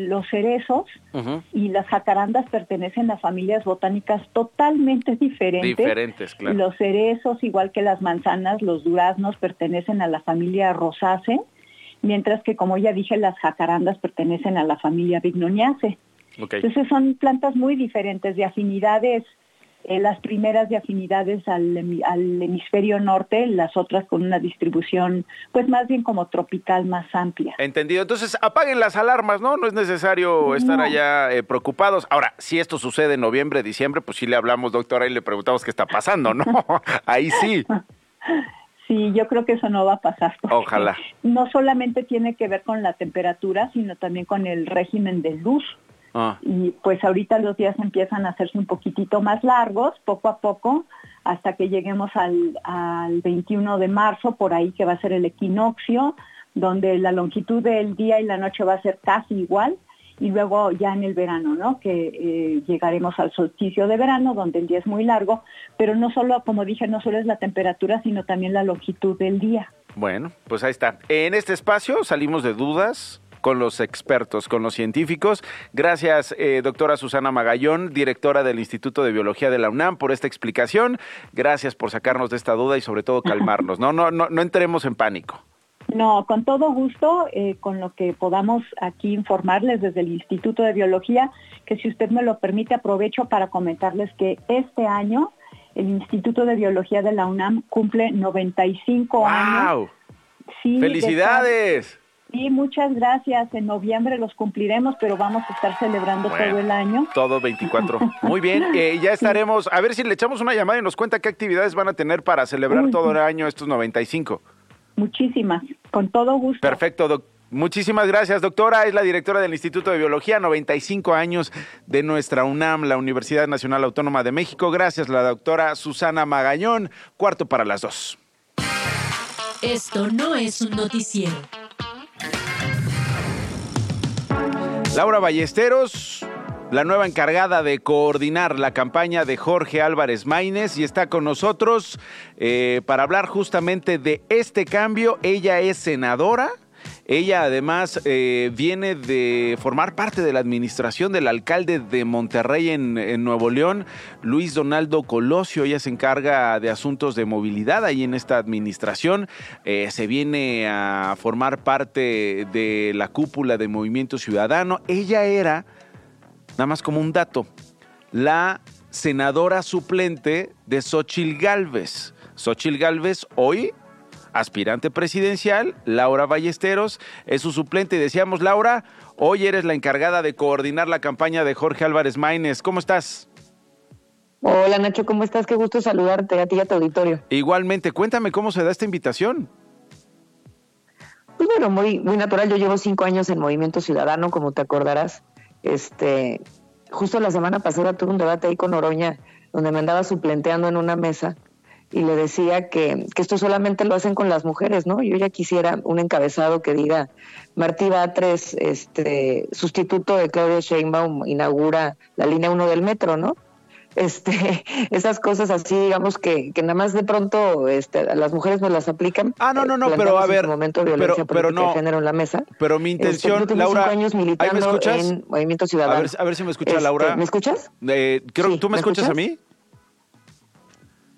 los cerezos y las jacarandas pertenecen a familias botánicas totalmente diferentes. Diferentes, claro. Los cerezos, igual que las manzanas, los duraznos, pertenecen a la familia rosácea, mientras que, como ya dije, las jacarandas pertenecen a la familia bignoniaceae. Entonces son plantas muy diferentes, de afinidades eh, las primeras de afinidades al, hemisferio norte, las otras con una distribución pues más bien como tropical más amplia. Entendido. Entonces apaguen las alarmas, ¿no? No es necesario estar allá eh, preocupados. Ahora, si esto sucede en noviembre, diciembre, pues sí le hablamos, doctora, y le preguntamos qué está pasando, ¿no? Ahí sí. Sí, yo creo que eso no va a pasar. Ojalá. No solamente tiene que ver con la temperatura, sino también con el régimen de luz. Ah. Y pues ahorita los días empiezan a hacerse un poquitito más largos, poco a poco, hasta que lleguemos al, al 21 de marzo, por ahí que va a ser el equinoccio, donde la longitud del día y la noche va a ser casi igual, y luego ya en el verano, ¿no? Que eh, llegaremos al solsticio de verano, donde el día es muy largo, pero no solo, como dije, no solo es la temperatura, sino también la longitud del día. Bueno, pues ahí está. En este espacio salimos de dudas, con los expertos, con los científicos. Gracias, eh, doctora Susana Magallón, directora del Instituto de Biología de la UNAM, por esta explicación. Gracias por sacarnos de esta duda y sobre todo calmarnos. No, no, no, no entremos en pánico. No, con todo gusto, eh, con lo que podamos aquí informarles desde el Instituto de Biología, que si usted me lo permite, aprovecho para comentarles que este año el Instituto de Biología de la UNAM cumple 95 wow. años. Sí, ¡Felicidades! Sí, muchas gracias. En noviembre los cumpliremos, pero vamos a estar celebrando todo el año. Todo 24. Muy bien, eh, ya estaremos. A ver si le echamos una llamada y nos cuenta qué actividades van a tener para celebrar todo el año estos 95. Muchísimas, con todo gusto. Perfecto, Muchísimas gracias, doctora. Es la directora del Instituto de Biología, 95 años de nuestra UNAM, la Universidad Nacional Autónoma de México. Gracias, la doctora Susana Magañón. Cuarto para las dos. Esto no es un noticiero. Laura Ballesteros, la nueva encargada de coordinar la campaña de Jorge Álvarez Maínez y está con nosotros eh, para hablar justamente de este cambio. Ella es senadora ella además eh, viene de formar parte de la administración del alcalde de Monterrey en, Nuevo León, Luis Donaldo Colosio. Ella se encarga de asuntos de movilidad ahí en esta administración. Eh, se viene a formar parte de la cúpula de Movimiento Ciudadano. Ella era, nada más como un dato, la senadora suplente de Xochil Gálvez. Xochil Gálvez hoy aspirante presidencial, Laura Ballesteros, es su suplente. Y decíamos, Laura, hoy eres la encargada de coordinar la campaña de Jorge Álvarez Maínez. ¿Cómo estás? Hola Nacho, ¿cómo estás? Qué gusto saludarte a ti y a tu auditorio. Igualmente, cuéntame cómo se da esta invitación. Pues bueno, muy, muy natural. Yo llevo cinco años en Movimiento Ciudadano, como te acordarás. Este, justo la semana pasada tuve un debate ahí con Oroña, donde me andaba suplenteando en una mesa y le decía que, esto solamente lo hacen con las mujeres, ¿no? Yo ya quisiera un encabezado que diga, Martí Batres, este, sustituto de Claudia Sheinbaum, inaugura la línea 1 del metro, ¿no? Este, esas cosas así, digamos que, que nada más de pronto este, a las mujeres nos las aplican. Ah, no, no, no, pero a ver, momento violencia pero, no, de género en la mesa. Pero mi este, intención, Laura, años militando me escuchas? en Movimiento Ciudadano. A ver, a ver si me escucha Laura. Este, ¿Me escuchas? Eh, creo, ¿Tú me, escuchas a mí?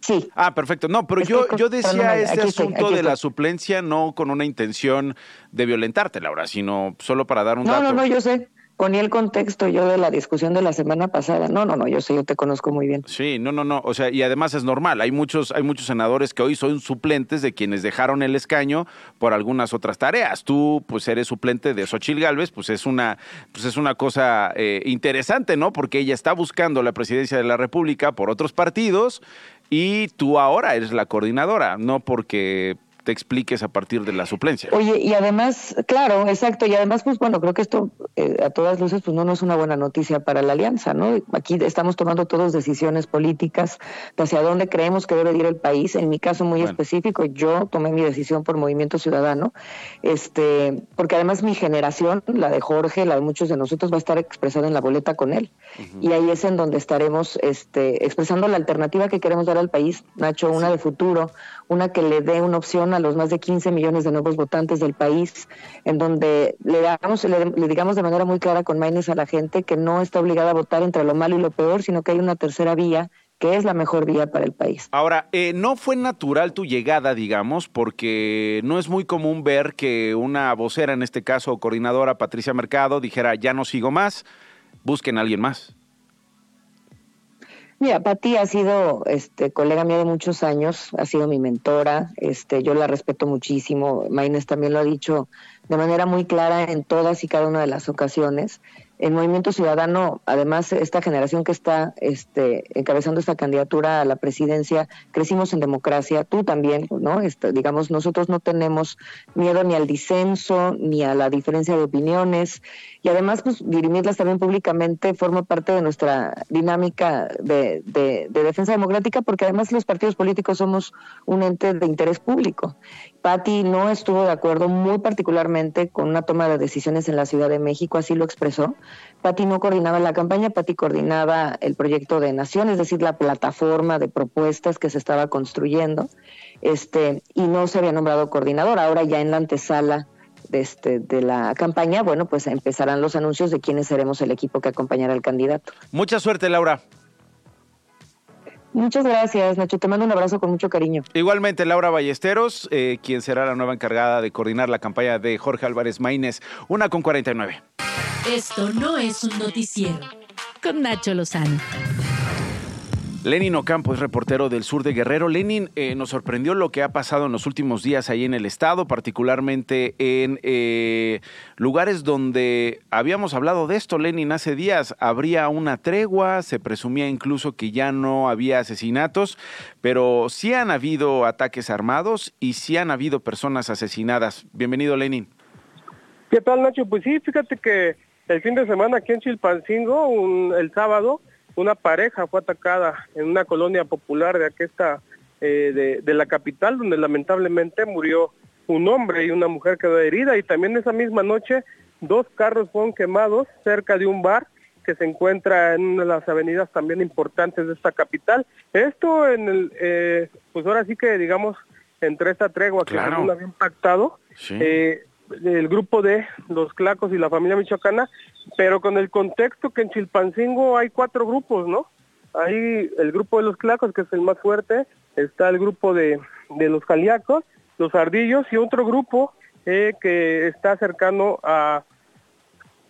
Sí. Ah, perfecto. No, pero yo, yo decía este asunto de la suplencia no con una intención de violentarte, Laura, sino solo para dar un dato. No, no, no, yo sé ponía el contexto yo de la discusión de la semana pasada. No, no, no, yo sé, yo te conozco muy bien. Sí, no, no, no, o sea, y además es normal. Hay muchos, hay muchos senadores que hoy son suplentes de quienes dejaron el escaño por algunas otras tareas. Tú, pues, eres suplente de Xochil Gálvez, pues es una, pues es una cosa eh, interesante, ¿no? Porque ella está buscando la presidencia de la República por otros partidos y tú ahora eres la coordinadora, no porque te expliques a partir de la suplencia. Oye, y además, claro, exacto, y además, pues bueno, creo que esto eh, a todas luces, pues no, no es una buena noticia para la alianza, ¿no? Aquí estamos tomando todos decisiones políticas de hacia dónde creemos que debe ir el país. En mi caso muy específico, yo tomé mi decisión por Movimiento Ciudadano, este, porque además mi generación, la de Jorge, la de muchos de nosotros, va a estar expresada en la boleta con él. Y ahí es en donde estaremos este, expresando la alternativa que queremos dar al país, Nacho, una de futuro, una que le dé una opción a los más de 15 millones de nuevos votantes del país, en donde le, damos, le, digamos de manera muy clara con Maines a la gente que no está obligada a votar entre lo malo y lo peor, sino que hay una tercera vía que es la mejor vía para el país. Ahora, eh, no fue natural tu llegada, digamos, porque no es muy común ver que una vocera, en este caso coordinadora Patricia Mercado, dijera, ya no sigo más, busquen a alguien más. Mira, Pati ha sido este, colega mía de muchos años, ha sido mi mentora, este, yo la respeto muchísimo, Maines también lo ha dicho de manera muy clara en todas y cada una de las ocasiones el Movimiento Ciudadano, además, esta generación que está este, encabezando esta candidatura a la presidencia, crecimos en democracia, tú también, ¿no? Este, digamos, nosotros no tenemos miedo ni al disenso, ni a la diferencia de opiniones, y además, pues, dirimirlas también públicamente forma parte de nuestra dinámica de, de defensa democrática, porque además los partidos políticos somos un ente de interés público. Patti no estuvo de acuerdo muy particularmente con una toma de decisiones en la Ciudad de México, así lo expresó. Patti no coordinaba la campaña, Patti coordinaba el proyecto de nación, es decir, la plataforma de propuestas que se estaba construyendo, este, y no se había nombrado coordinador. Ahora ya en la antesala de, este, de la campaña, bueno, pues empezarán los anuncios de quiénes seremos el equipo que acompañará al candidato. Mucha suerte, Laura. Muchas gracias, Nacho. Te mando un abrazo con mucho cariño. Igualmente, Laura Ballesteros, eh, quien será la nueva encargada de coordinar la campaña de Jorge Álvarez Maínez. Una con 49. Esto no es un noticiero. Con Nacho Lozano. Lenin Ocampo es reportero del sur de Guerrero. Lenin, eh, nos sorprendió lo que ha pasado en los últimos días ahí en el estado, particularmente en eh, lugares donde habíamos hablado de esto, Lenin, hace días. Habría una tregua, se presumía incluso que ya no había asesinatos, pero sí han habido ataques armados y sí han habido personas asesinadas. Bienvenido, Lenin. ¿Qué tal, Nacho? Pues sí, fíjate que el fin de semana aquí en Chilpancingo, el sábado, una pareja fue atacada en una colonia popular de aquí eh, de, la capital, donde lamentablemente murió un hombre y una mujer quedó herida. Y también esa misma noche dos carros fueron quemados cerca de un bar que se encuentra en una de las avenidas también importantes de esta capital. Esto en el, eh, pues ahora sí que digamos, entre esta tregua que según había impactado, eh, el grupo de los Clacos y la familia michoacana, pero con el contexto que en Chilpancingo hay cuatro grupos, ¿no? Hay el grupo de los Clacos, que es el más fuerte, está el grupo de, de los Jaliacos, los Ardillos y otro grupo eh, que está cercano a,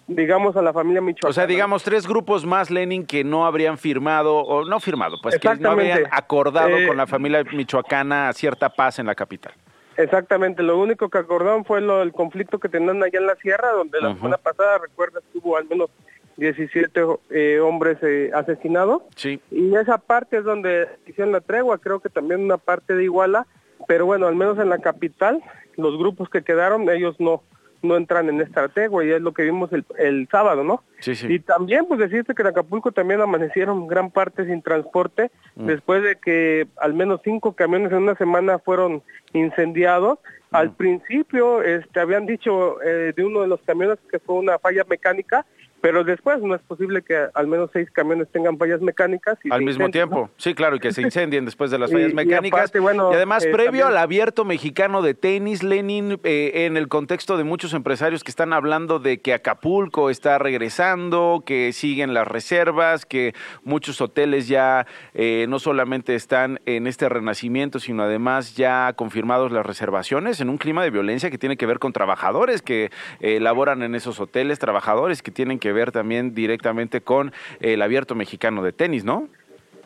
digamos, a la familia michoacana. O sea, digamos, tres grupos más, Lenin, que no habrían firmado, o no firmado, pues que no habrían acordado eh, con la familia michoacana cierta paz en la capital. Exactamente, lo único que acordaron fue lo del conflicto que tenían allá en la sierra, donde la semana pasada, recuerdas, hubo al menos 17 eh, hombres eh, asesinados. Sí. Y esa parte es donde hicieron la tregua, creo que también una parte de Iguala, pero bueno, al menos en la capital, los grupos que quedaron, ellos no no entran en esta y es lo que vimos el, sábado, ¿no? Sí, sí. Y también, pues decirte que en Acapulco también amanecieron gran parte sin transporte mm. después de que al menos cinco camiones en una semana fueron incendiados. Al mm. principio este, habían dicho eh, de uno de los camiones que fue una falla mecánica pero después no es posible que al menos seis camiones tengan fallas mecánicas. Y al mismo tiempo, sí, claro, y que se incendien después de las fallas mecánicas. Y, además, eh, previo al abierto mexicano de tenis, Lenin, eh, en el contexto de muchos empresarios que están hablando de que Acapulco está regresando, que siguen las reservas, que muchos hoteles ya eh, no solamente están en este renacimiento, sino además ya confirmados las reservaciones en un clima de violencia que tiene que ver con trabajadores que laboran en esos hoteles, trabajadores que tienen que ver también directamente con el abierto mexicano de tenis, ¿no?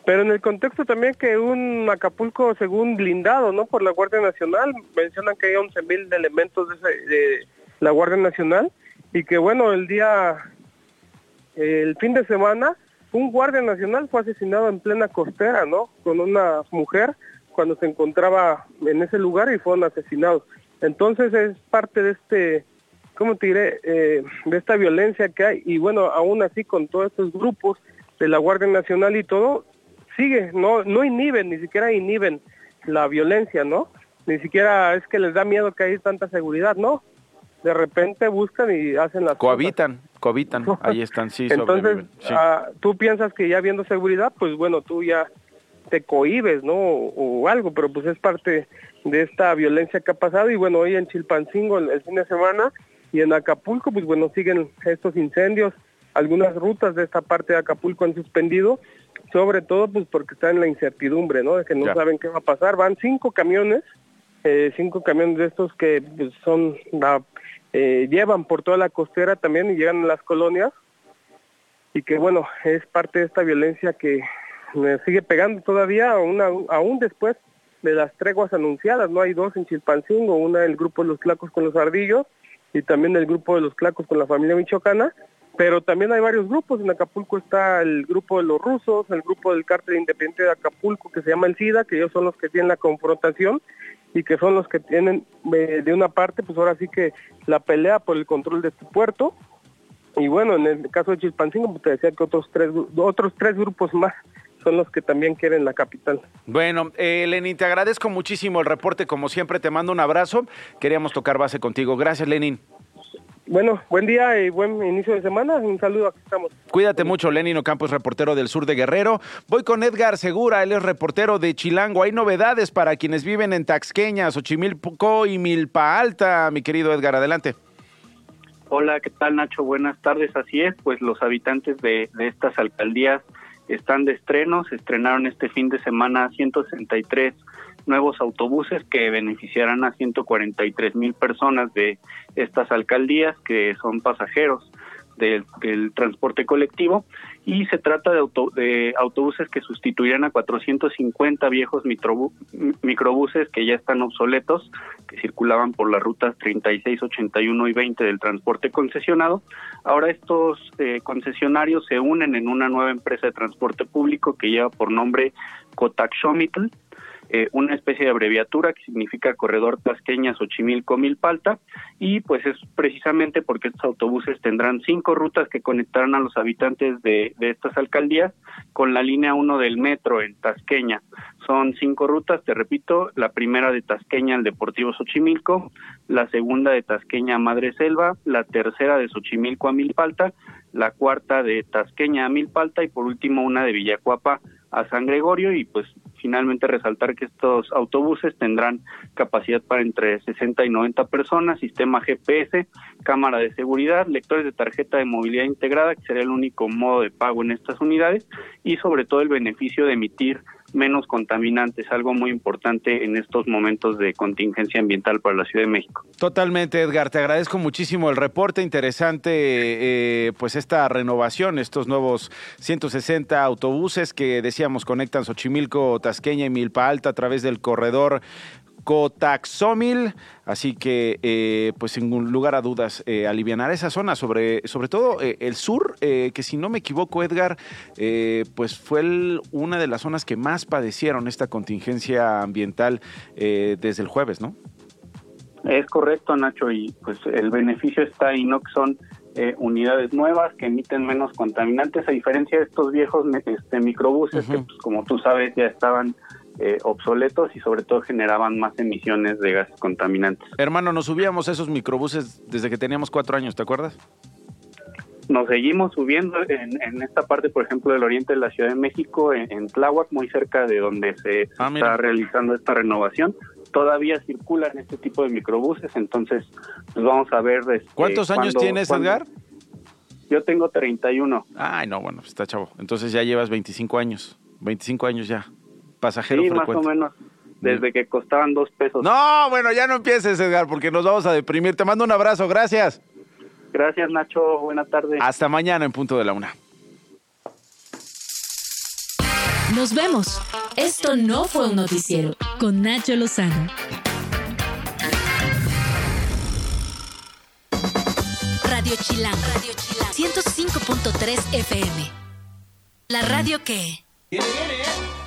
Pero en el contexto también que un Acapulco, según blindado, ¿no? Por la Guardia Nacional, mencionan que hay 11 mil elementos de, la Guardia Nacional y que bueno, el día, el fin de semana, un Guardia Nacional fue asesinado en plena costera, ¿no? Con una mujer cuando se encontraba en ese lugar y fueron asesinados. Entonces es parte de este, ¿cómo te diré?, eh, de esta violencia que hay. Y bueno, aún así con todos estos grupos de la Guardia Nacional y todo, sigue, no, no inhiben, ni siquiera inhiben la violencia, ¿no? Ni siquiera es que les da miedo que hay tanta seguridad, ¿no? De repente buscan y hacen las cohabitan, cohabitan, ahí están, sí. Entonces, ah, tú piensas que ya viendo seguridad, pues bueno, tú ya te cohibes, ¿no? O, algo, pero pues es parte de esta violencia que ha pasado y bueno, hoy en Chilpancingo el, fin de semana y en Acapulco, pues bueno, siguen estos incendios, algunas rutas de esta parte de Acapulco han suspendido, sobre todo pues porque están en la incertidumbre, ¿no? De que no saben qué va a pasar. Van cinco camiones, eh, cinco camiones de estos que pues, son, eh, llevan por toda la costera también y llegan a las colonias y que bueno, es parte de esta violencia que me sigue pegando todavía, aún después de las treguas anunciadas, no hay dos en Chilpancingo, una del grupo de los Clacos con los Ardillos y también el grupo de los Clacos con la familia michoacana, pero también hay varios grupos, en Acapulco está el grupo de los rusos, el grupo del cártel independiente de Acapulco que se llama el SIDA, que ellos son los que tienen la confrontación y que son los que tienen eh, de una parte, pues ahora sí que la pelea por el control de este puerto, y bueno, en el caso de Chilpancingo, pues te decía que otros tres, otros tres grupos más son los que también quieren la capital. Bueno, eh, Lenin, te agradezco muchísimo el reporte, como siempre te mando un abrazo, queríamos tocar base contigo. Gracias, Lenin. Bueno, buen día y buen inicio de semana. Un saludo, aquí estamos. Cuídate mucho, Lenin Ocampos, reportero del sur de Guerrero. Voy con Edgar Segura, él es reportero de Chilango. Hay novedades para quienes viven en Taxqueña, Xochimilco y Milpa Alta. Mi querido Edgar, adelante. Hola, ¿qué tal Nacho? Buenas tardes. Así es, pues los habitantes de, de estas alcaldías están de estreno. Se estrenaron este fin de semana 163 nuevos autobuses que beneficiarán a 143 mil personas de estas alcaldías que son pasajeros del, transporte colectivo y se trata de, de autobuses que sustituirán a 450 viejos microbuses que ya están obsoletos, que circulaban por las rutas 36, 81 y 20 del transporte concesionado. Ahora estos eh, concesionarios se unen en una nueva empresa de transporte público que lleva por nombre Cotaxomitl eh, una especie de abreviatura que significa Corredor Tasqueña Xochimilco Milpalta y pues es precisamente porque estos autobuses tendrán cinco rutas que conectarán a los habitantes de, estas alcaldías con la línea 1 del metro en Tasqueña. Son cinco rutas, te repito, la primera de Tasqueña al Deportivo Xochimilco, la segunda de Tasqueña a Madre Selva, la tercera de Xochimilco a Milpalta, la cuarta de Tasqueña a Milpalta y por último una de Villacuapa a San Gregorio y pues finalmente resaltar que estos autobuses tendrán capacidad para entre 60 y 90 personas, sistema GPS, cámara de seguridad, lectores de tarjeta de movilidad integrada, que será el único modo de pago en estas unidades, y sobre todo el beneficio de emitir menos contaminantes, algo muy importante en estos momentos de contingencia ambiental para la Ciudad de México. Totalmente, Edgar, te agradezco muchísimo el reporte, interesante eh, pues esta renovación, estos nuevos 160 autobuses que decíamos conectan Xochimilco, Tasqueña y Milpa Alta a través del corredor Cotaxomil, así que eh, pues sin lugar a dudas eh, aliviar esa zona, sobre, sobre todo eh, el sur, que si no me equivoco Edgar, pues fue una de las zonas que más padecieron esta contingencia ambiental desde el jueves, ¿no? Es correcto Nacho y pues el beneficio está ahí, ¿no? Que son unidades nuevas que emiten menos contaminantes, a diferencia de estos viejos este, microbuses que, pues, como tú sabes, ya estaban eh, obsoletos y sobre todo generaban más emisiones de gases contaminantes. Hermano, nos subíamos esos microbuses desde que teníamos cuatro años, ¿te acuerdas? Nos seguimos subiendo en, esta parte, por ejemplo, del oriente de la Ciudad de México, en, Tláhuac, muy cerca de donde se ah, está realizando esta renovación. Todavía circulan este tipo de microbuses, entonces pues vamos a ver... Este, ¿Cuántos años tienes, Edgar? Yo tengo 31. Ay, no, bueno, está chavo. Entonces ya llevas 25 años. 25 años ya pasajero sí, más o menos. Desde que costaban dos pesos. No, bueno, ya no empieces, Edgar, porque nos vamos a deprimir. Te mando un abrazo, gracias. Gracias, Nacho. Buena tarde. Hasta mañana en punto de la una. Nos vemos. Esto no fue un noticiero con Nacho Lozano. Radio Chilán. Radio Chilán. 105.3 FM. La radio que... Viene, viene, ¿eh?